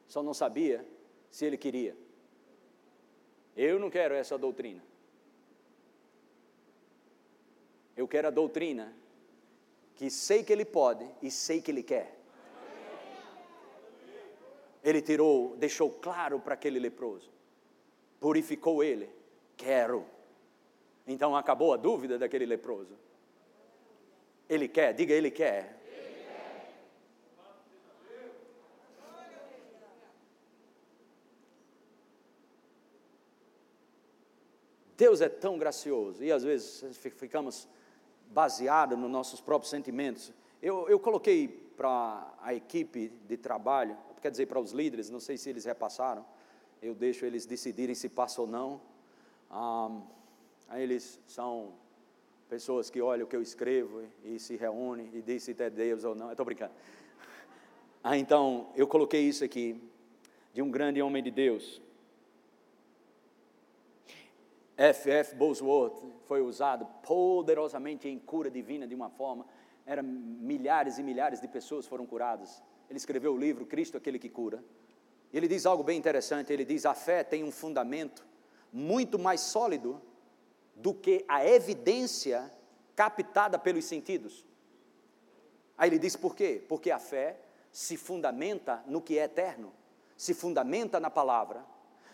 só não sabia se ele queria. Eu não quero essa doutrina. Eu quero a doutrina que sei que ele pode e sei que ele quer. Ele tirou, deixou claro para aquele leproso, purificou ele Quero. Então acabou a dúvida daquele leproso. Ele quer, diga ele quer. Deus é tão gracioso e às vezes ficamos baseados nos nossos próprios sentimentos. Eu, eu coloquei para a equipe de trabalho, quer dizer, para os líderes, não sei se eles repassaram, eu deixo eles decidirem se passa ou não. Um, eles são pessoas que olham o que eu escrevo e, se reúnem e dizem se é Deus ou não. Estou brincando. Ah, então, eu coloquei isso aqui, de um grande homem de Deus. F.F. Bosworth foi usado poderosamente em cura divina de uma forma. Era milhares e milhares de pessoas foram curadas. Ele escreveu o livro Cristo, aquele que cura. E ele diz algo bem interessante. Ele diz: a fé tem um fundamento muito mais sólido do que a evidência captada pelos sentidos. Aí ele diz por quê? Porque a fé se fundamenta no que é eterno, se fundamenta na palavra,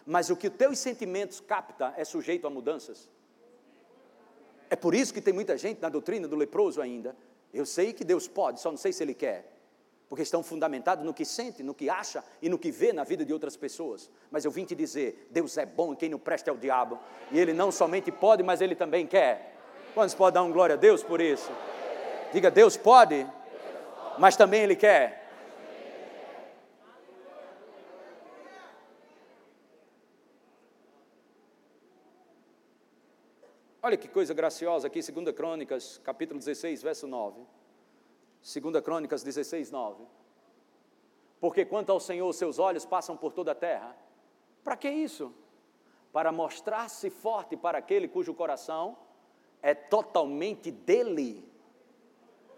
mas o que teus sentimentos capta é sujeito a mudanças. É por isso que tem muita gente na doutrina do leproso ainda. Eu sei que Deus pode, só não sei se Ele quer porque estão fundamentados no que sente, no que acha e no que vê na vida de outras pessoas. Mas eu vim te dizer: Deus é bom e quem não presta é o diabo. E Ele não somente pode, mas Ele também quer. Quantos podem dar um glória a Deus por isso? Diga: Deus pode, mas também Ele quer. Olha que coisa graciosa aqui, 2 Crônicas, capítulo 16, verso 9. 2 Crônicas 16, 9. Porque quanto ao Senhor, seus olhos passam por toda a terra. Para que isso? Para mostrar-se forte para aquele cujo coração é totalmente dele.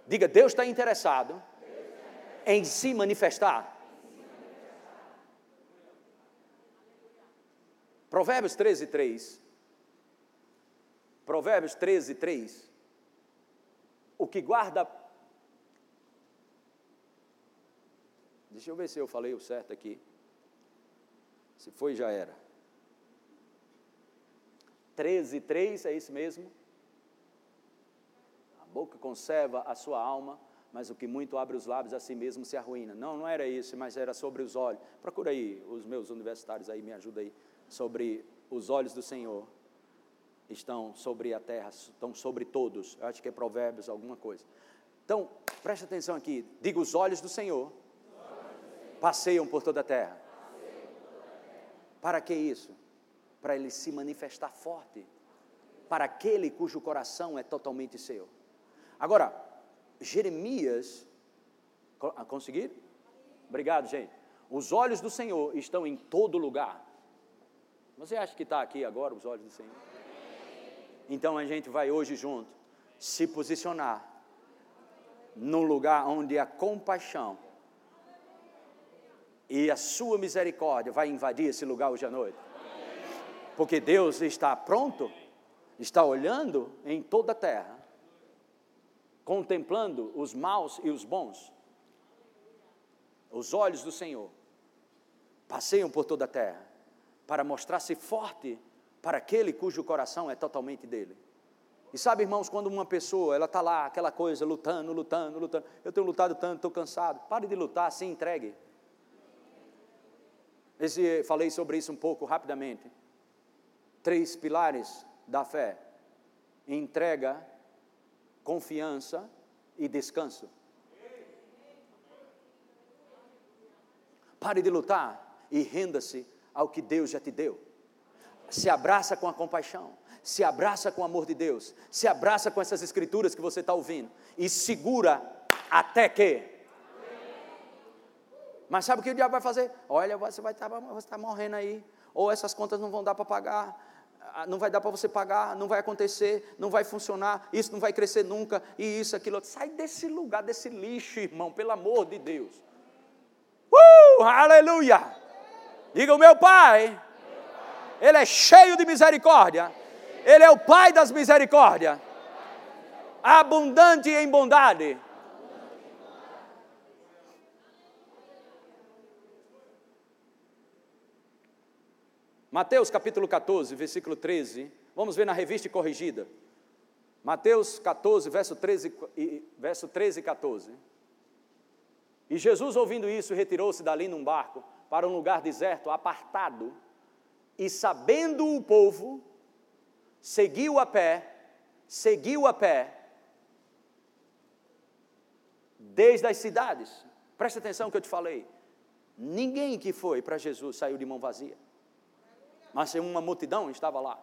Diga, Deus está interessado em se manifestar. Provérbios 13, 3. Provérbios 13, 3. O que guarda Deixa eu ver se eu falei o certo aqui. Se foi, já era. 13, 3, é isso mesmo? A boca conserva a sua alma, mas o que muito abre os lábios a si mesmo se arruína. Não, não era isso, mas era sobre os olhos. Procura aí, os meus universitários aí, me ajuda aí. Sobre os olhos do Senhor estão sobre a terra, estão sobre todos. Eu acho que é Provérbios, alguma coisa. Então, preste atenção aqui. Diga os olhos do Senhor passeiam por toda a terra. Para que isso? Para ele se manifestar forte. Para aquele cujo coração é totalmente seu. Agora, Jeremias. Ah, conseguiram? Obrigado, gente. Os olhos do Senhor estão em todo lugar. Você acha que está aqui agora os olhos do Senhor? Então a gente vai hoje junto se posicionar num lugar onde a compaixão e a sua misericórdia vai invadir esse lugar hoje à noite. Porque Deus está pronto, está olhando em toda a terra, contemplando os maus e os bons. os olhos do Senhor passeiam por toda a terra para mostrar-se forte para aquele cujo coração é totalmente dele. E sabe, irmãos, quando uma pessoa, ela está lá, aquela coisa, lutando, lutando, lutando, eu tenho lutado tanto, estou cansado, pare de lutar, se entregue. Esse, falei sobre isso um pouco rapidamente. Três pilares da fé: entrega, confiança e descanso. Pare de lutar e renda-se ao que Deus já te deu. Se abraça com a compaixão, se abraça com o amor de Deus, se abraça com essas escrituras que você está ouvindo e segura até que. Mas sabe o que o diabo vai fazer? Olha, você vai estar, tá, está morrendo aí, ou essas contas não vão dar para pagar, ah, não vai dar para você pagar, não vai acontecer, não vai funcionar, isso não vai crescer nunca, e isso, aquilo. Sai desse lugar, desse lixo, irmão, pelo amor de Deus. Uh, aleluia! Diga o meu pai, ele é cheio de misericórdia, ele é o pai das misericórdias, abundante em bondade. Mateus capítulo 14, versículo 13. Vamos ver na revista corrigida. Mateus 14, verso 13, verso 13 e 14. E Jesus, ouvindo isso, retirou-se dali num barco para um lugar deserto, apartado, e sabendo o povo, seguiu a pé, seguiu a pé, desde as cidades. Presta atenção que eu te falei. Ninguém que foi para Jesus saiu de mão vazia mas uma multidão estava lá.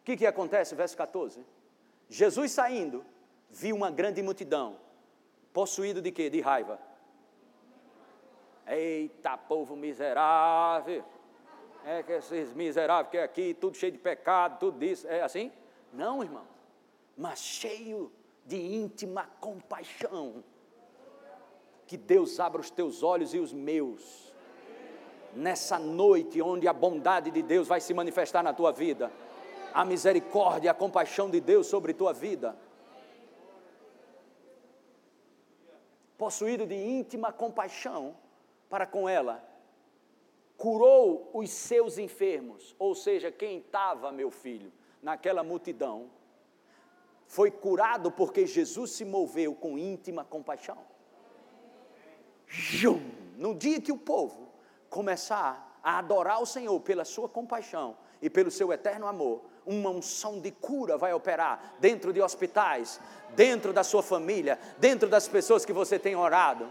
O que, que acontece? Verso 14. Jesus saindo, viu uma grande multidão, possuído de quê? De raiva. Eita, povo miserável. É que esses miseráveis que é aqui, tudo cheio de pecado, tudo isso. É assim? Não, irmão. Mas cheio de íntima compaixão. Que Deus abra os teus olhos e os meus nessa noite onde a bondade de Deus vai se manifestar na tua vida, a misericórdia, a compaixão de Deus sobre tua vida. Possuído de íntima compaixão para com ela, curou os seus enfermos, ou seja, quem estava, meu filho, naquela multidão, foi curado porque Jesus se moveu com íntima compaixão. No dia que o povo começar a adorar o Senhor pela sua compaixão e pelo seu eterno amor, uma unção de cura vai operar dentro de hospitais, dentro da sua família, dentro das pessoas que você tem orado.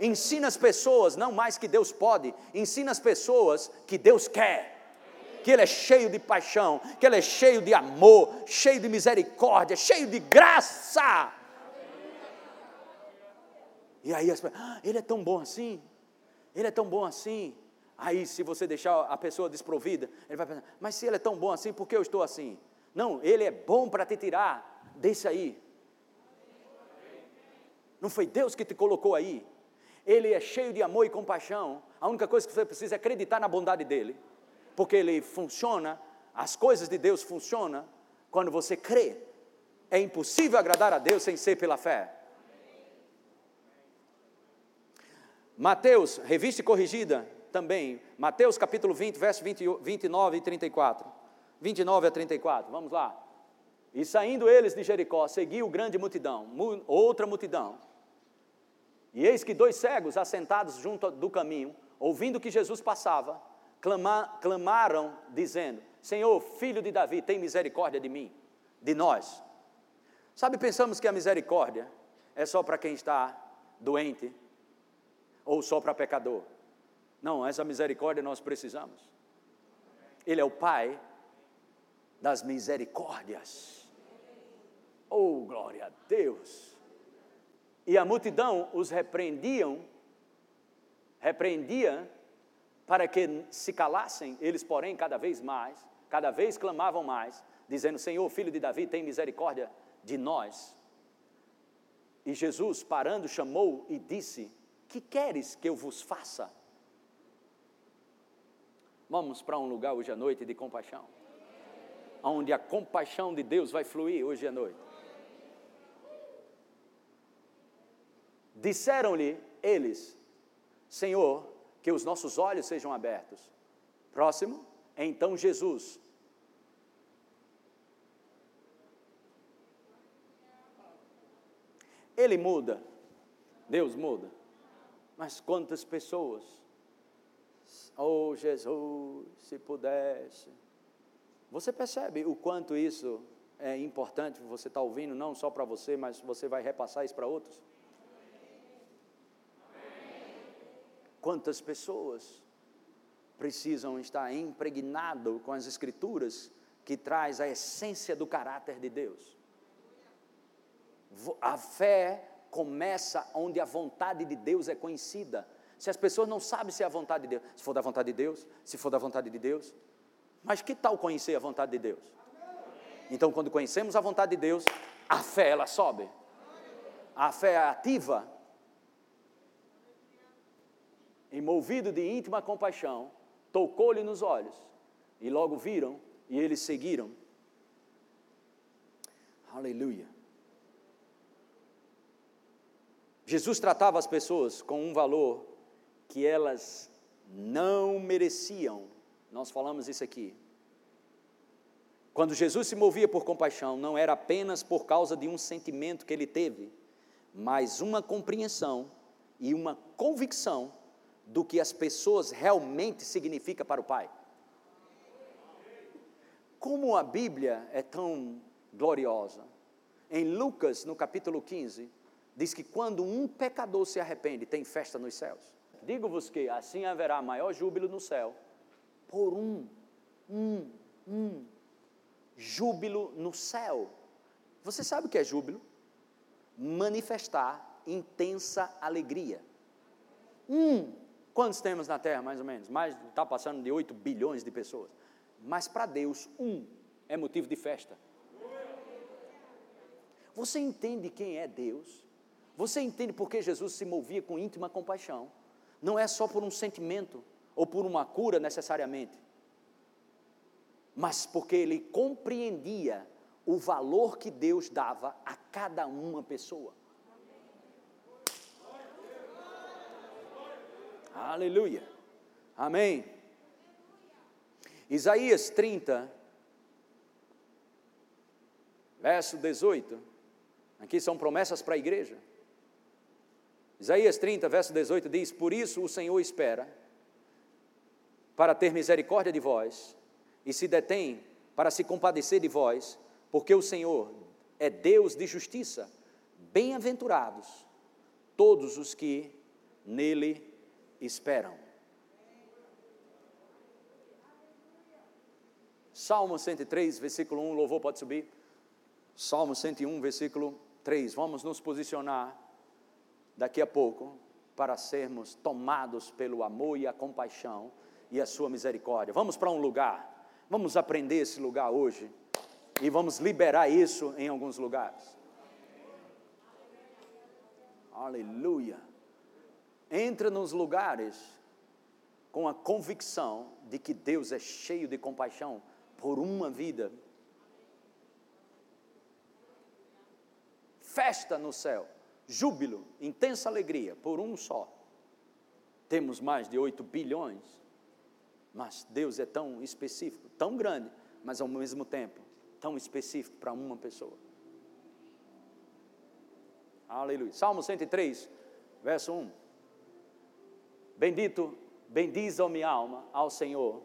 Ensina as pessoas, não mais que Deus pode, ensina as pessoas que Deus quer. Que Ele é cheio de paixão, que Ele é cheio de amor, cheio de misericórdia, cheio de graça. E aí as pessoas, ah, Ele é tão bom assim? Ele é tão bom assim. Aí, se você deixar a pessoa desprovida, ele vai pensar: mas se ele é tão bom assim, por que eu estou assim? Não, ele é bom para te tirar desse aí. Não foi Deus que te colocou aí. Ele é cheio de amor e compaixão. A única coisa que você precisa é acreditar na bondade dele, porque ele funciona, as coisas de Deus funcionam quando você crê. É impossível agradar a Deus sem ser pela fé. Mateus, revista corrigida também, Mateus capítulo 20, verso 20, 29 e 34. 29 a 34, vamos lá. E saindo eles de Jericó, seguiu grande multidão, outra multidão. E eis que dois cegos, assentados junto do caminho, ouvindo que Jesus passava, clama, clamaram, dizendo: Senhor, filho de Davi, tem misericórdia de mim, de nós. Sabe, pensamos que a misericórdia é só para quem está doente, ou só para pecador. Não, essa misericórdia nós precisamos. Ele é o Pai das misericórdias. Oh, glória a Deus! E a multidão os repreendiam, repreendia para que se calassem, eles, porém, cada vez mais, cada vez clamavam mais, dizendo: Senhor, filho de Davi, tem misericórdia de nós. E Jesus, parando, chamou e disse: que queres que eu vos faça? Vamos para um lugar hoje à noite de compaixão, onde a compaixão de Deus vai fluir hoje à noite. Disseram-lhe eles: Senhor, que os nossos olhos sejam abertos. Próximo, então Jesus. Ele muda, Deus muda. Mas quantas pessoas, oh Jesus, se pudesse. Você percebe o quanto isso é importante, você está ouvindo, não só para você, mas você vai repassar isso para outros? Quantas pessoas precisam estar impregnado com as escrituras que traz a essência do caráter de Deus? A fé começa onde a vontade de Deus é conhecida. Se as pessoas não sabem se é a vontade de Deus, se for da vontade de Deus, se for da vontade de Deus, mas que tal conhecer a vontade de Deus? Então, quando conhecemos a vontade de Deus, a fé ela sobe. A fé é ativa. E movido de íntima compaixão, tocou-lhe nos olhos, e logo viram, e eles seguiram. Aleluia. Jesus tratava as pessoas com um valor que elas não mereciam. Nós falamos isso aqui. Quando Jesus se movia por compaixão, não era apenas por causa de um sentimento que ele teve, mas uma compreensão e uma convicção do que as pessoas realmente significa para o Pai. Como a Bíblia é tão gloriosa. Em Lucas, no capítulo 15, diz que quando um pecador se arrepende, tem festa nos céus. Digo-vos que assim haverá maior júbilo no céu por um, um, um júbilo no céu. Você sabe o que é júbilo? Manifestar intensa alegria. Um, quantos temos na Terra, mais ou menos? Mais está passando de 8 bilhões de pessoas. Mas para Deus, um é motivo de festa. Você entende quem é Deus? Você entende por que Jesus se movia com íntima compaixão? Não é só por um sentimento ou por uma cura necessariamente, mas porque ele compreendia o valor que Deus dava a cada uma pessoa. Aleluia. Amém. Isaías 30, verso 18. Aqui são promessas para a igreja. Isaías 30, verso 18 diz: Por isso o Senhor espera para ter misericórdia de vós e se detém para se compadecer de vós, porque o Senhor é Deus de justiça. Bem-aventurados todos os que nele esperam. Salmo 103, versículo 1, louvor pode subir. Salmo 101, versículo 3. Vamos nos posicionar daqui a pouco para sermos tomados pelo amor e a compaixão e a sua misericórdia. Vamos para um lugar, vamos aprender esse lugar hoje e vamos liberar isso em alguns lugares. Aleluia. Entra nos lugares com a convicção de que Deus é cheio de compaixão por uma vida. Festa no céu júbilo, intensa alegria por um só. Temos mais de 8 bilhões, mas Deus é tão específico, tão grande, mas ao mesmo tempo tão específico para uma pessoa. Aleluia. Salmo 103, verso 1. Bendito, bendiz a minha alma ao Senhor,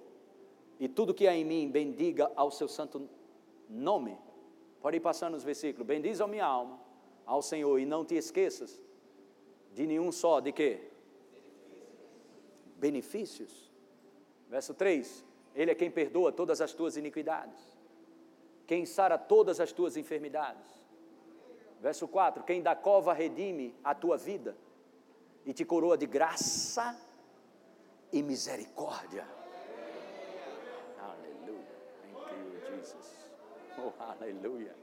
e tudo que há em mim, bendiga ao seu santo nome. Pode ir passando os versículos. Bendiz a minha alma ao Senhor e não te esqueças de nenhum só, de quê? Benefícios. Verso 3: Ele é quem perdoa todas as tuas iniquidades, quem sara todas as tuas enfermidades. Verso 4: Quem da cova redime a tua vida e te coroa de graça e misericórdia. Aleluia. Thank you, Jesus. Oh, aleluia.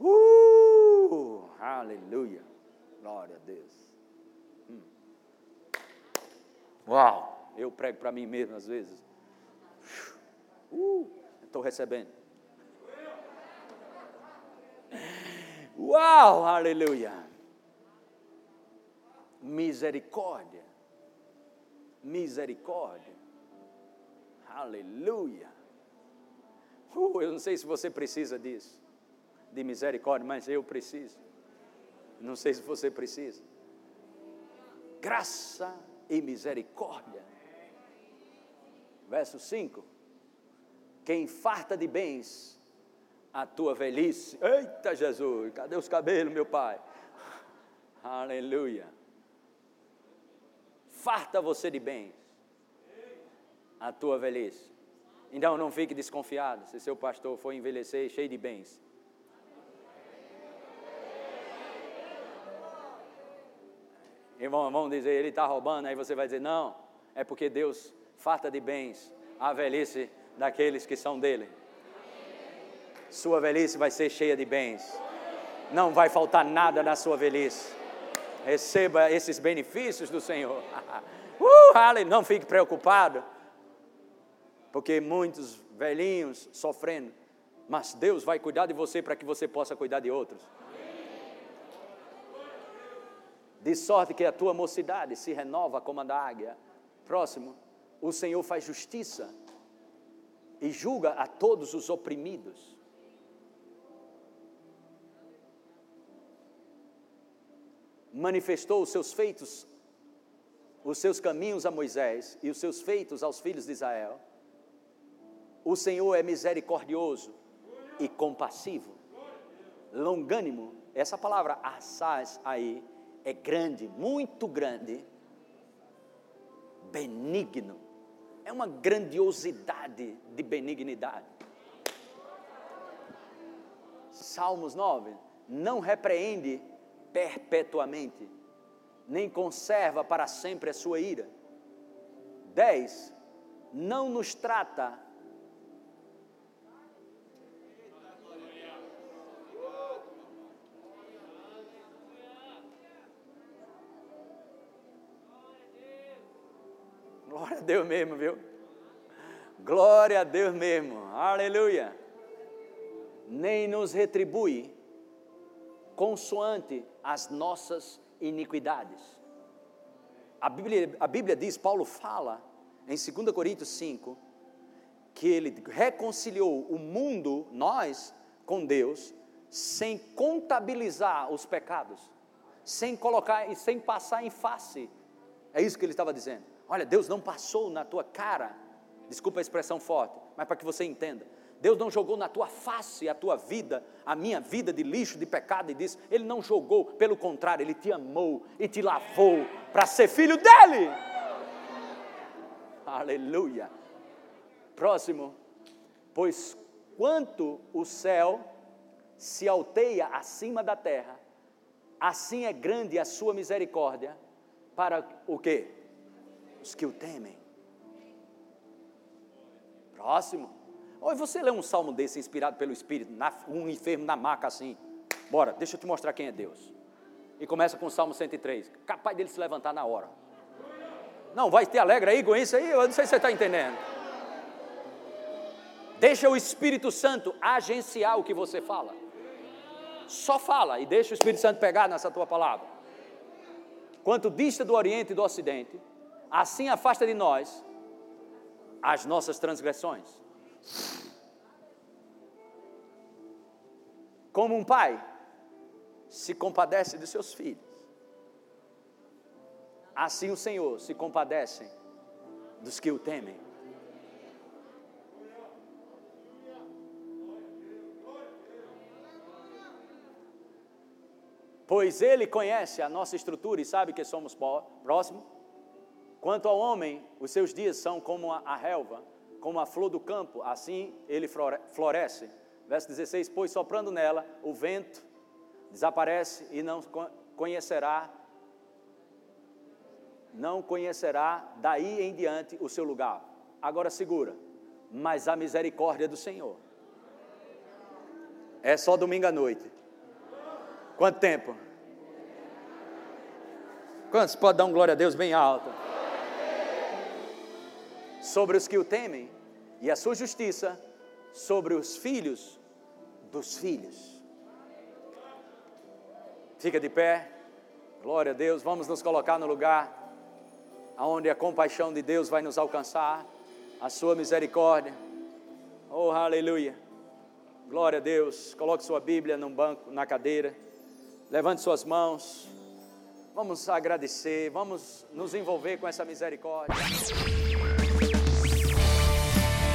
Uh, aleluia. Glória a Deus. Hum. Uau, eu prego para mim mesmo às vezes. Uh, estou recebendo. Uau, aleluia. Misericórdia. misericórdia. Aleluia. Uh, eu não sei se você precisa disso, de misericórdia, mas eu preciso. Não sei se você precisa. Graça e misericórdia. Verso 5: Quem farta de bens a tua velhice. Eita Jesus, cadê os cabelos, meu pai? Aleluia. Farta você de bens a tua velhice. Então não fique desconfiado se seu pastor for envelhecer cheio de bens. Irmão, vamos dizer, ele está roubando, aí você vai dizer, não, é porque Deus farta de bens a velhice daqueles que são dele. Sua velhice vai ser cheia de bens. Não vai faltar nada na sua velhice. Receba esses benefícios do Senhor. uh, não fique preocupado porque muitos velhinhos sofrendo, mas Deus vai cuidar de você para que você possa cuidar de outros. De sorte que a tua mocidade se renova como a da águia. Próximo, o Senhor faz justiça e julga a todos os oprimidos. Manifestou os seus feitos, os seus caminhos a Moisés e os seus feitos aos filhos de Israel o Senhor é misericordioso e compassivo, longânimo. Essa palavra assaz aí é grande, muito grande, benigno. É uma grandiosidade de benignidade. Salmos 9: Não repreende perpetuamente, nem conserva para sempre a sua ira. 10. Não nos trata a Deus mesmo, viu? Glória a Deus mesmo, aleluia. Nem nos retribui consoante as nossas iniquidades. A Bíblia, a Bíblia diz, Paulo fala em 2 Coríntios 5, que ele reconciliou o mundo, nós, com Deus, sem contabilizar os pecados, sem colocar e sem passar em face. É isso que ele estava dizendo. Olha, Deus não passou na tua cara, desculpa a expressão forte, mas para que você entenda. Deus não jogou na tua face a tua vida, a minha vida de lixo, de pecado e disso. Ele não jogou, pelo contrário, Ele te amou e te lavou para ser filho dele. Aleluia. Próximo. Pois quanto o céu se alteia acima da terra, assim é grande a sua misericórdia para o quê? Os que o temem. Próximo. Ou você lê um salmo desse inspirado pelo Espírito, na, um enfermo na maca assim. Bora, deixa eu te mostrar quem é Deus. E começa com o Salmo 103. Capaz dele se levantar na hora. Não, vai ter alegre aí com isso aí? Eu não sei se você está entendendo. Deixa o Espírito Santo agenciar o que você fala. Só fala e deixa o Espírito Santo pegar nessa tua palavra. Quanto dista do Oriente e do Ocidente, assim afasta de nós as nossas transgressões. Como um pai se compadece de seus filhos, assim o Senhor se compadece dos que o temem. Pois Ele conhece a nossa estrutura e sabe que somos próximos Quanto ao homem, os seus dias são como a relva, como a flor do campo, assim ele floresce. Verso 16: Pois soprando nela o vento desaparece e não conhecerá, não conhecerá daí em diante o seu lugar. Agora segura, mas a misericórdia do Senhor é só domingo à noite. Quanto tempo? Quantos pode dar um glória a Deus bem alto? Sobre os que o temem, e a sua justiça sobre os filhos dos filhos. Fica de pé, glória a Deus, vamos nos colocar no lugar. aonde a compaixão de Deus vai nos alcançar, a sua misericórdia. Oh, aleluia. Glória a Deus. Coloque sua Bíblia no banco, na cadeira. Levante suas mãos. Vamos agradecer, vamos nos envolver com essa misericórdia.